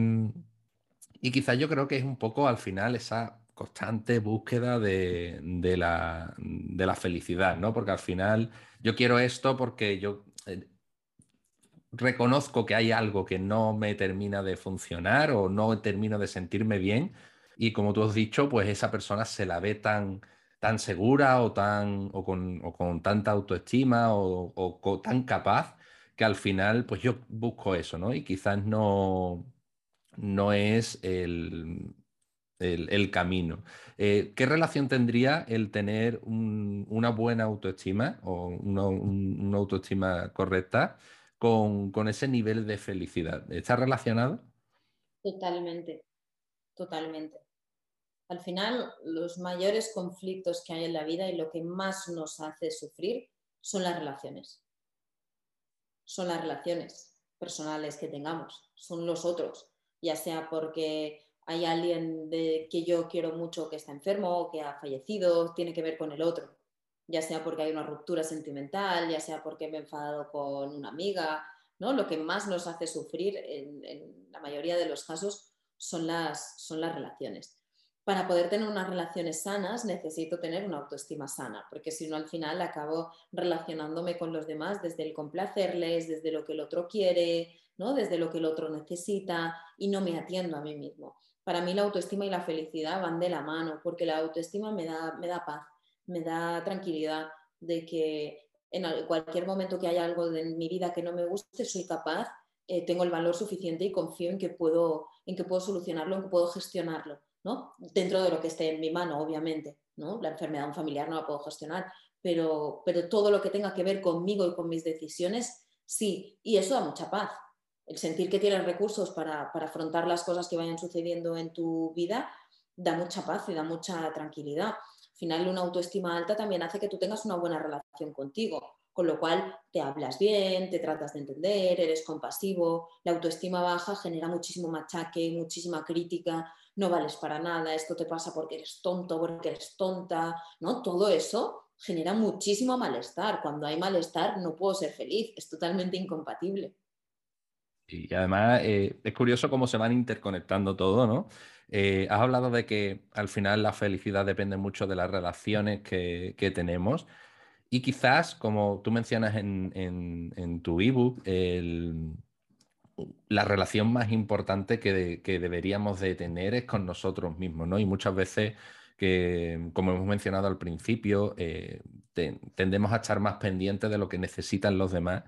y quizás yo creo que es un poco al final esa constante búsqueda de, la, de, la, felicidad, ¿no? Porque al final yo quiero esto porque yo eh, reconozco que hay algo que no me termina de funcionar o no termino de sentirme bien y como tú has dicho, pues esa persona se la ve tan, tan segura o, tan, o, con, o con tanta autoestima o, o, tan capaz que al final pues yo busco eso, ¿no? Y quizás no, no es el, el, camino. Eh, ¿Qué relación tendría el tener una buena autoestima o una, una autoestima correcta con, con, ese nivel de felicidad? ¿Está relacionado? Totalmente, totalmente. Al final, los mayores conflictos que hay en la vida y lo que más nos hace sufrir son las relaciones. Son las relaciones personales que tengamos, son los otros, ya sea porque hay alguien de, que yo quiero mucho que está enfermo, que ha fallecido, tiene que ver con el otro, ya sea porque hay una ruptura sentimental, ya sea porque me he enfadado con una amiga, ¿no? Lo que más nos hace sufrir en, en la mayoría de los casos son las, son las relaciones para poder tener unas relaciones sanas necesito tener una autoestima sana, porque si no al final acabo relacionándome con los demás desde el complacerles, desde lo que el otro quiere, ¿no? desde lo que el otro necesita y no me atiendo a mí mismo. Para mí la autoestima y la felicidad van de la mano, porque la autoestima me da, me da paz, me da tranquilidad de que en cualquier momento que haya algo en mi vida que no me guste, soy capaz, eh, tengo el valor suficiente y confío en que, puedo, en que puedo solucionarlo, en que puedo gestionarlo Dentro de lo que esté en mi mano, obviamente, ¿no? La enfermedad un familiar no la puedo gestionar, pero, pero todo lo que tenga que ver conmigo y con mis decisiones, sí, y eso da mucha paz. El sentir que tienes recursos para, para afrontar las cosas que vayan sucediendo en tu vida da mucha paz y da mucha tranquilidad. Al final, una autoestima alta también hace que tú tengas una buena relación contigo, con lo cual te hablas bien, te tratas de entender, eres compasivo. La autoestima baja genera muchísimo machaque, muchísima crítica, no vales para nada, esto te pasa porque eres tonto, porque eres tonta, ¿no? Todo eso genera muchísimo malestar. Cuando hay malestar no puedo ser feliz, es totalmente incompatible. Y además eh, es curioso cómo se van interconectando todo, ¿no? Eh, has hablado de que al final la felicidad depende mucho de las relaciones que, tenemos. Y quizás, como tú mencionas en, en tu ebook, la relación más importante que, deberíamos de tener es con nosotros mismos, ¿no? Y muchas veces, que, como hemos mencionado al principio, eh, tendemos a estar más pendientes de lo que necesitan los demás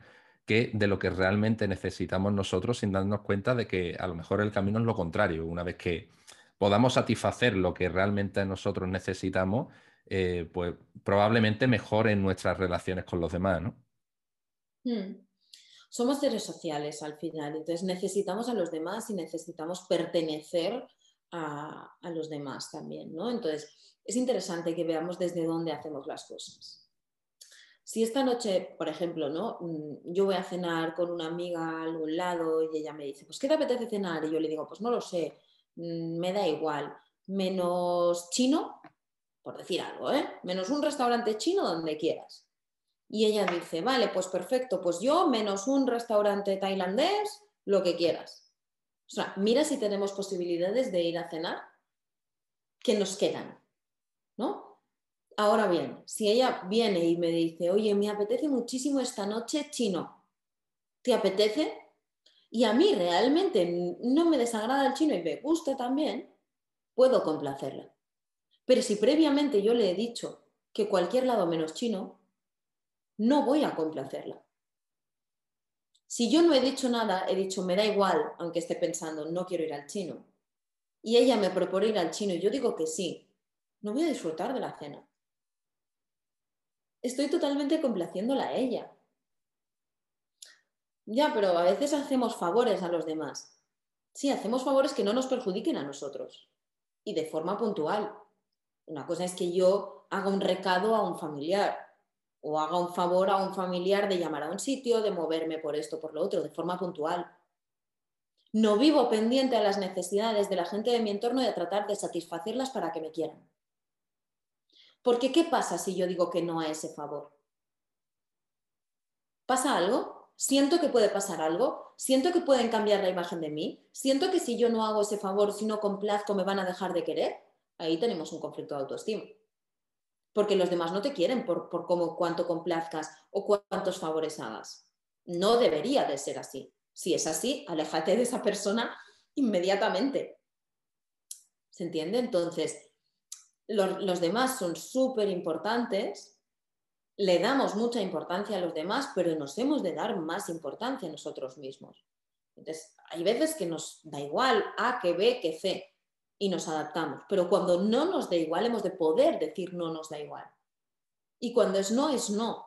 que de lo que realmente necesitamos nosotros sin darnos cuenta de que a lo mejor el camino es lo contrario. Una vez que podamos satisfacer lo que realmente nosotros necesitamos, eh, pues probablemente mejoren nuestras relaciones con los demás, ¿no? Hmm somos seres sociales al final, entonces necesitamos a los demás y necesitamos pertenecer a, los demás también, ¿no? Entonces es interesante que veamos desde dónde hacemos las cosas. Si esta noche, por ejemplo, ¿no? Mm, yo voy a cenar con una amiga a algún lado y ella me dice, pues ¿qué te apetece cenar? Y yo le digo, pues no lo sé, mm, me da igual, menos chino, por decir algo, ¿eh? menos un restaurante chino donde quieras. Y ella dice, vale, pues perfecto, pues yo menos un restaurante tailandés, lo que quieras. O sea, mira si tenemos posibilidades de ir a cenar que nos quedan, ¿no? Ahora bien, si ella viene y me dice, oye, me apetece muchísimo esta noche chino, ¿te apetece? Y a mí realmente no me desagrada el chino y me gusta también, puedo complacerla. Pero si previamente yo le he dicho que cualquier lado menos chino, no voy a complacerla. Si yo no he dicho nada, he dicho, me da igual, aunque esté pensando, no quiero ir al chino, y ella me propone ir al chino y yo digo que sí, no voy a disfrutar de la cena. Estoy totalmente complaciéndola a ella. Ya, pero a veces hacemos favores a los demás. Sí, hacemos favores que no nos perjudiquen a nosotros y de forma puntual. Una cosa es que yo haga un recado a un familiar o haga un favor a un familiar de llamar a un sitio, de moverme por esto, por lo otro, de forma puntual. No vivo pendiente a las necesidades de la gente de mi entorno y a tratar de satisfacerlas para que me quieran. Porque ¿qué pasa si yo digo que no a ese favor? ¿Pasa algo? Siento que puede pasar algo, siento que pueden cambiar la imagen de mí, siento que si yo no hago ese favor, si no complazco, me van a dejar de querer. Ahí tenemos un conflicto de autoestima. Porque los demás no te quieren por, por cómo, cuánto complazcas o cuántos favores hagas. No debería de ser así. Si es así, aléjate de esa persona inmediatamente. ¿Se entiende? Entonces, los, demás son súper importantes, le damos mucha importancia a los demás, pero nos hemos de dar más importancia a nosotros mismos. Entonces, hay veces que nos da igual A que B que C y nos adaptamos, pero cuando no nos da igual, hemos de poder decir no nos da igual. Y cuando es no, es no.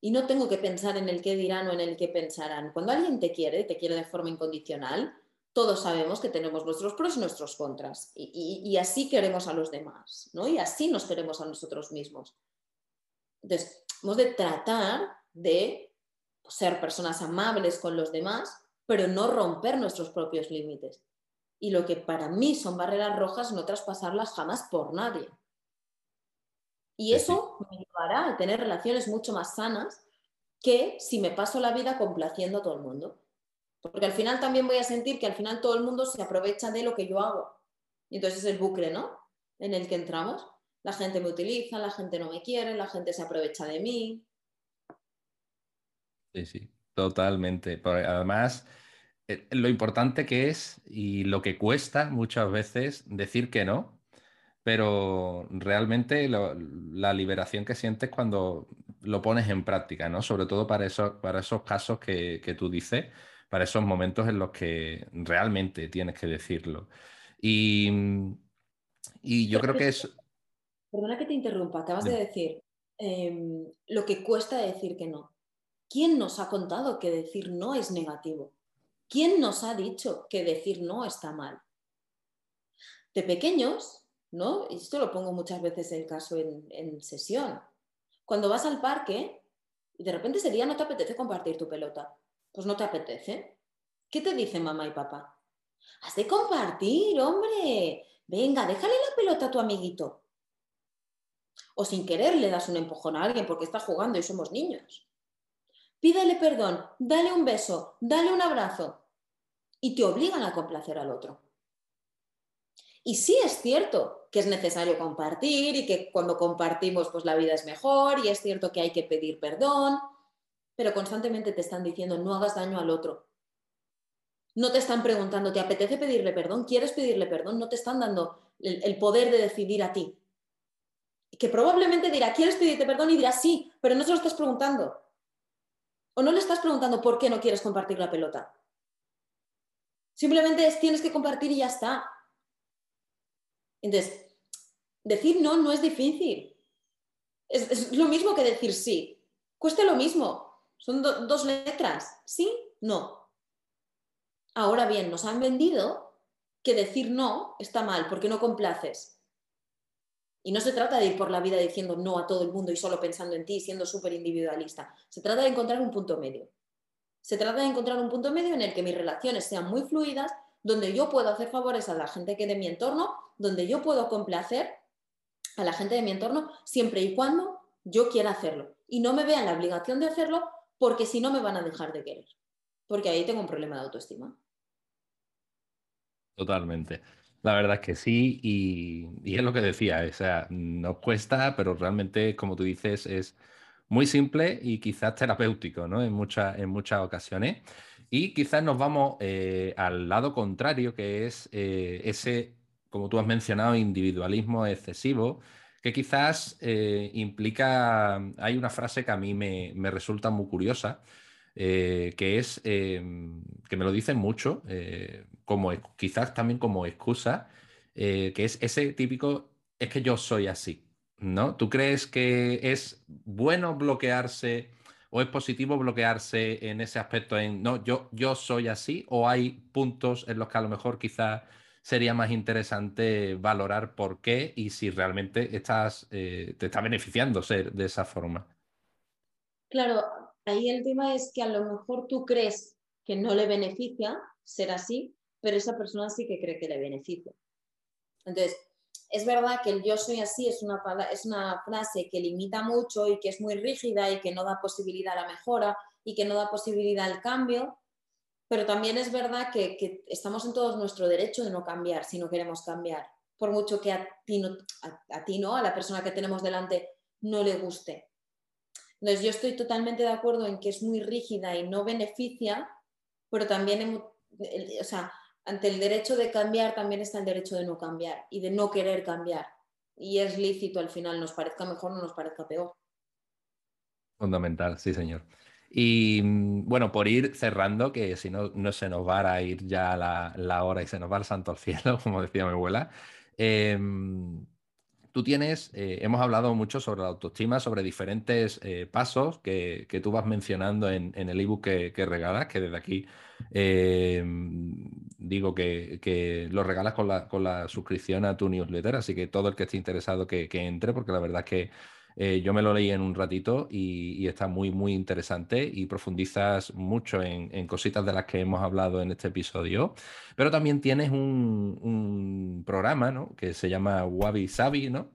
Y no tengo que pensar en el qué dirán o en el qué pensarán. Cuando alguien te quiere, te quiere de forma incondicional, todos sabemos que tenemos nuestros pros y nuestros contras. Y, así queremos a los demás, ¿no? Y así nos queremos a nosotros mismos. Entonces, hemos de tratar de ser personas amables con los demás, pero no romper nuestros propios límites. Y lo que para mí son barreras rojas, no traspasarlas jamás por nadie. Y eso me llevará a tener relaciones mucho más sanas que si me paso la vida complaciendo a todo el mundo. Porque al final también voy a sentir que al final todo el mundo se aprovecha de lo que yo hago. Y entonces es el bucle, ¿no? En el que entramos. La gente me utiliza, la gente no me quiere, la gente se aprovecha de mí. Sí, sí, totalmente. además, lo importante que es y lo que cuesta muchas veces decir que no, pero realmente la liberación que sientes cuando lo pones en práctica, ¿no? Sobre todo para esos, para esos casos que, que tú dices para esos momentos en los que realmente tienes que decirlo. Y, yo creo que es... Perdona que te interrumpa, acabas de, decir em, lo que cuesta decir que no. ¿Quién nos ha contado que decir no es negativo? ¿Quién nos ha dicho que decir no está mal? De pequeños, ¿no? Y esto lo pongo muchas veces el caso en, en sesión. Cuando vas al parque y de repente ese día no te apetece compartir tu pelota pues no te apetece. ¿Qué te dicen mamá y papá? Has de compartir, hombre. Venga, déjale la pelota a tu amiguito. O sin querer le das un empujón a alguien porque está jugando y somos niños. Pídele perdón, dale un beso, dale un abrazo. Y te obligan a complacer al otro. Y sí es cierto que es necesario compartir y que cuando compartimos pues la vida es mejor y es cierto que hay que pedir perdón pero constantemente te están diciendo no hagas daño al otro. No te están preguntando, ¿te apetece pedirle perdón? ¿Quieres pedirle perdón? No te están dando el, poder de decidir a ti. Que probablemente dirá, ¿quieres pedirte perdón? Y dirá, sí, pero no se lo estás preguntando. O no le estás preguntando por qué no quieres compartir la pelota. Simplemente es tienes que compartir y ya está. Entonces, decir no no es difícil. Es lo mismo que decir sí. Cuesta lo mismo. Son dos letras, ¿sí? No. Ahora bien, nos han vendido que decir no está mal porque no complaces. Y no se trata de ir por la vida diciendo no a todo el mundo y solo pensando en ti, siendo súper individualista. Se trata de encontrar un punto medio. Se trata de encontrar un punto medio en el que mis relaciones sean muy fluidas, donde yo puedo hacer favores a la gente que de mi entorno, donde yo puedo complacer a la gente de mi entorno siempre y cuando yo quiera hacerlo y no me vean la obligación de hacerlo porque si no me van a dejar de querer. Porque ahí tengo un problema de autoestima. Totalmente. La verdad es que sí, y, es lo que decía, o sea, nos cuesta, pero realmente, como tú dices, es muy simple y quizás terapéutico, ¿no? En, muchas en muchas ocasiones. Y quizás nos vamos eh, al lado contrario, que es eh, ese, como tú has mencionado, individualismo excesivo, que quizás eh, implica, hay una frase que a mí me, me resulta muy curiosa, eh, que es em, que me lo dicen mucho, eh, como quizás también como excusa, eh, que es ese típico, es que yo soy así, ¿no? ¿Tú crees que es bueno bloquearse o es positivo bloquearse en ese aspecto en, no, yo, yo soy así, o hay puntos en los que a lo mejor quizás sería más interesante valorar por qué y si realmente estás, te está beneficiando ser de esa forma? Claro, ahí el tema es que a lo mejor tú crees que no le beneficia ser así, pero esa persona sí que cree que le beneficia. Entonces, es verdad que el yo soy así es una, es una frase que limita mucho y que es muy rígida y que no da posibilidad a la mejora y que no da posibilidad al cambio, pero también es verdad que, estamos en todo nuestro derecho de no cambiar si no queremos cambiar, por mucho que a ti, a ti no, a la persona que tenemos delante no le guste. Entonces, yo estoy totalmente de acuerdo en que es muy rígida y no beneficia, pero también, o sea, ante el derecho de cambiar también está el derecho de no cambiar y de no querer cambiar. Y es lícito al final, nos parezca mejor o nos parezca peor. Fundamental, sí, señor. Y mm, bueno, por ir cerrando, que si no, no se nos va a ir ya la, hora y se nos va el santo al cielo, como decía mi abuela. Em, tú tienes, eh, hemos hablado mucho sobre la autoestima, sobre diferentes eh, pasos que, tú vas mencionando en, el ebook que, que, regalas, que desde aquí eh, digo que, lo regalas con la, suscripción a tu newsletter, así que todo el que esté interesado que, entre, porque la verdad es que eh, yo me lo leí en un ratito y, está muy, muy interesante y profundizas mucho en, cositas de las que hemos hablado en este episodio. Pero también tienes un, programa ¿no? que se llama Wabi Sabi, ¿no?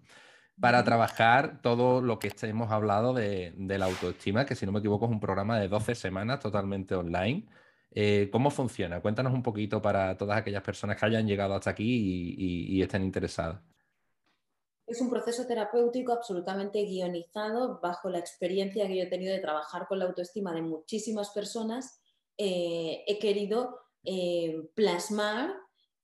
Para trabajar todo lo que hemos hablado de, la autoestima, que si no me equivoco es un programa de 12 semanas totalmente online. Eh, ¿Cómo funciona? Cuéntanos un poquito para todas aquellas personas que hayan llegado hasta aquí y estén interesadas. Es un proceso terapéutico absolutamente guionizado bajo la experiencia que yo he tenido de trabajar con la autoestima de muchísimas personas. Eh, he querido eh, plasmar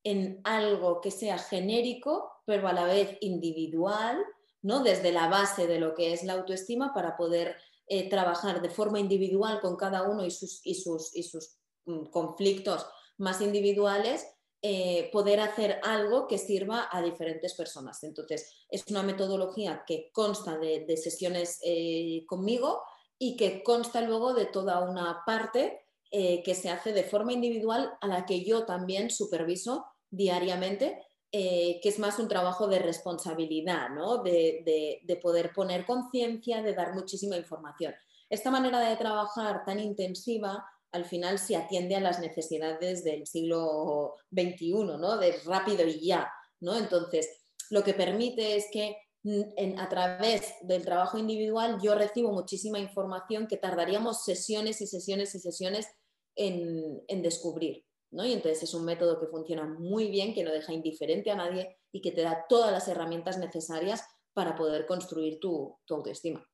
en algo que sea genérico, pero a la vez individual, ¿no? desde la base de lo que es la autoestima para poder eh, trabajar de forma individual con cada uno y sus, y sus, y sus mm, conflictos más individuales eh, poder hacer algo que sirva a diferentes personas. Entonces, es una metodología que consta de, sesiones eh, conmigo y que consta luego de toda una parte eh, que se hace de forma individual a la que yo también superviso diariamente, que es más un trabajo de responsabilidad, de, de poder poner conciencia, de dar muchísima información. Esta manera de trabajar tan intensiva al final se atiende a las necesidades del siglo XXI, ¿no? De rápido y ya, ¿no? Entonces, lo que permite es que mm, a través del trabajo individual yo recibo muchísima información que tardaríamos sesiones y sesiones y sesiones en, descubrir. ¿no? Y entonces es un método que funciona muy bien, que no deja indiferente a nadie y que te da todas las herramientas necesarias para poder construir tu autoestima.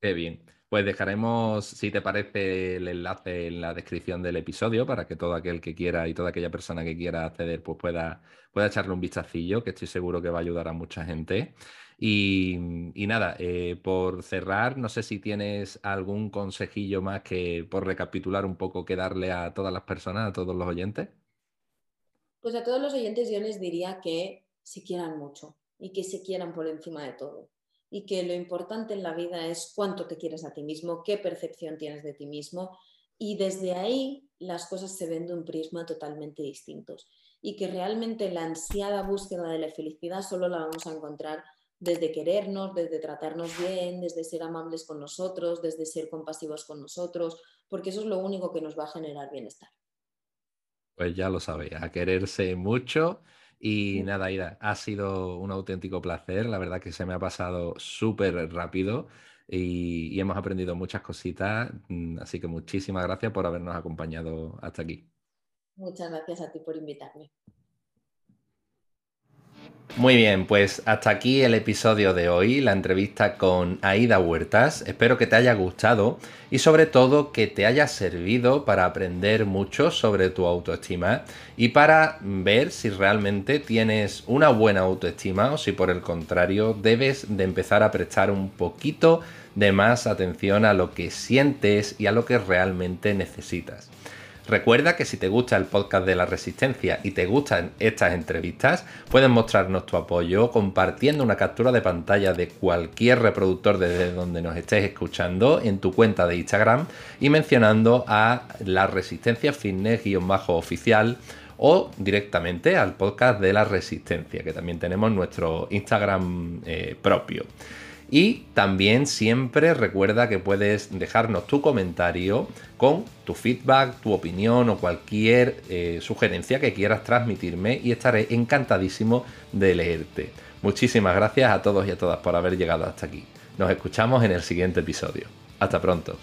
Qué bien. Pues dejaremos, si te parece, el enlace en la descripción del episodio para que todo aquel que quiera y toda aquella persona que quiera acceder pues pueda, pueda echarle un vistacillo, que estoy seguro que va a ayudar a mucha gente. Y, nada, eh, por cerrar, no sé si tienes algún consejillo más que por recapitular un poco que darle a todas las personas, a todos los oyentes. Pues a todos los oyentes yo les diría que se quieran mucho y que se quieran por encima de todo y que lo importante en la vida es cuánto te quieres a ti mismo, qué percepción tienes de ti mismo y desde ahí las cosas se ven de un prisma totalmente distintos y que realmente la ansiada búsqueda de la felicidad solo la vamos a encontrar desde querernos, desde tratarnos bien, desde ser amables con nosotros, desde ser compasivos con nosotros, porque eso es lo único que nos va a generar bienestar. Pues ya lo sabéis, a quererse mucho y nada, Ida, ha sido un auténtico placer. La verdad que se me ha pasado súper rápido. y, hemos aprendido muchas cositas. Mm, así que muchísimas gracias por habernos acompañado hasta aquí. Muchas gracias a ti por invitarme. Muy bien, pues hasta aquí el episodio de hoy, la entrevista con Aida Huertas. Espero que te haya gustado y sobre todo que te haya servido para aprender mucho sobre tu autoestima y para ver si realmente tienes una buena autoestima o si por el contrario debes de empezar a prestar un poquito de más atención a lo que sientes y a lo que realmente necesitas. Recuerda que si te gusta el podcast de la Resistencia y te gustan estas entrevistas, puedes mostrarnos tu apoyo compartiendo una captura de pantalla de cualquier reproductor desde donde nos estés escuchando en tu cuenta de Instagram y mencionando a la Resistencia Fitness-oficial o directamente al podcast de la Resistencia, que también tenemos nuestro Instagram eh, propio. Y también siempre recuerda que puedes dejarnos tu comentario con tu feedback, tu opinión o cualquier eh, sugerencia que quieras transmitirme y estaré encantadísimo de leerte. Muchísimas gracias a todos y a todas por haber llegado hasta aquí. Nos escuchamos en el siguiente episodio. Hasta pronto.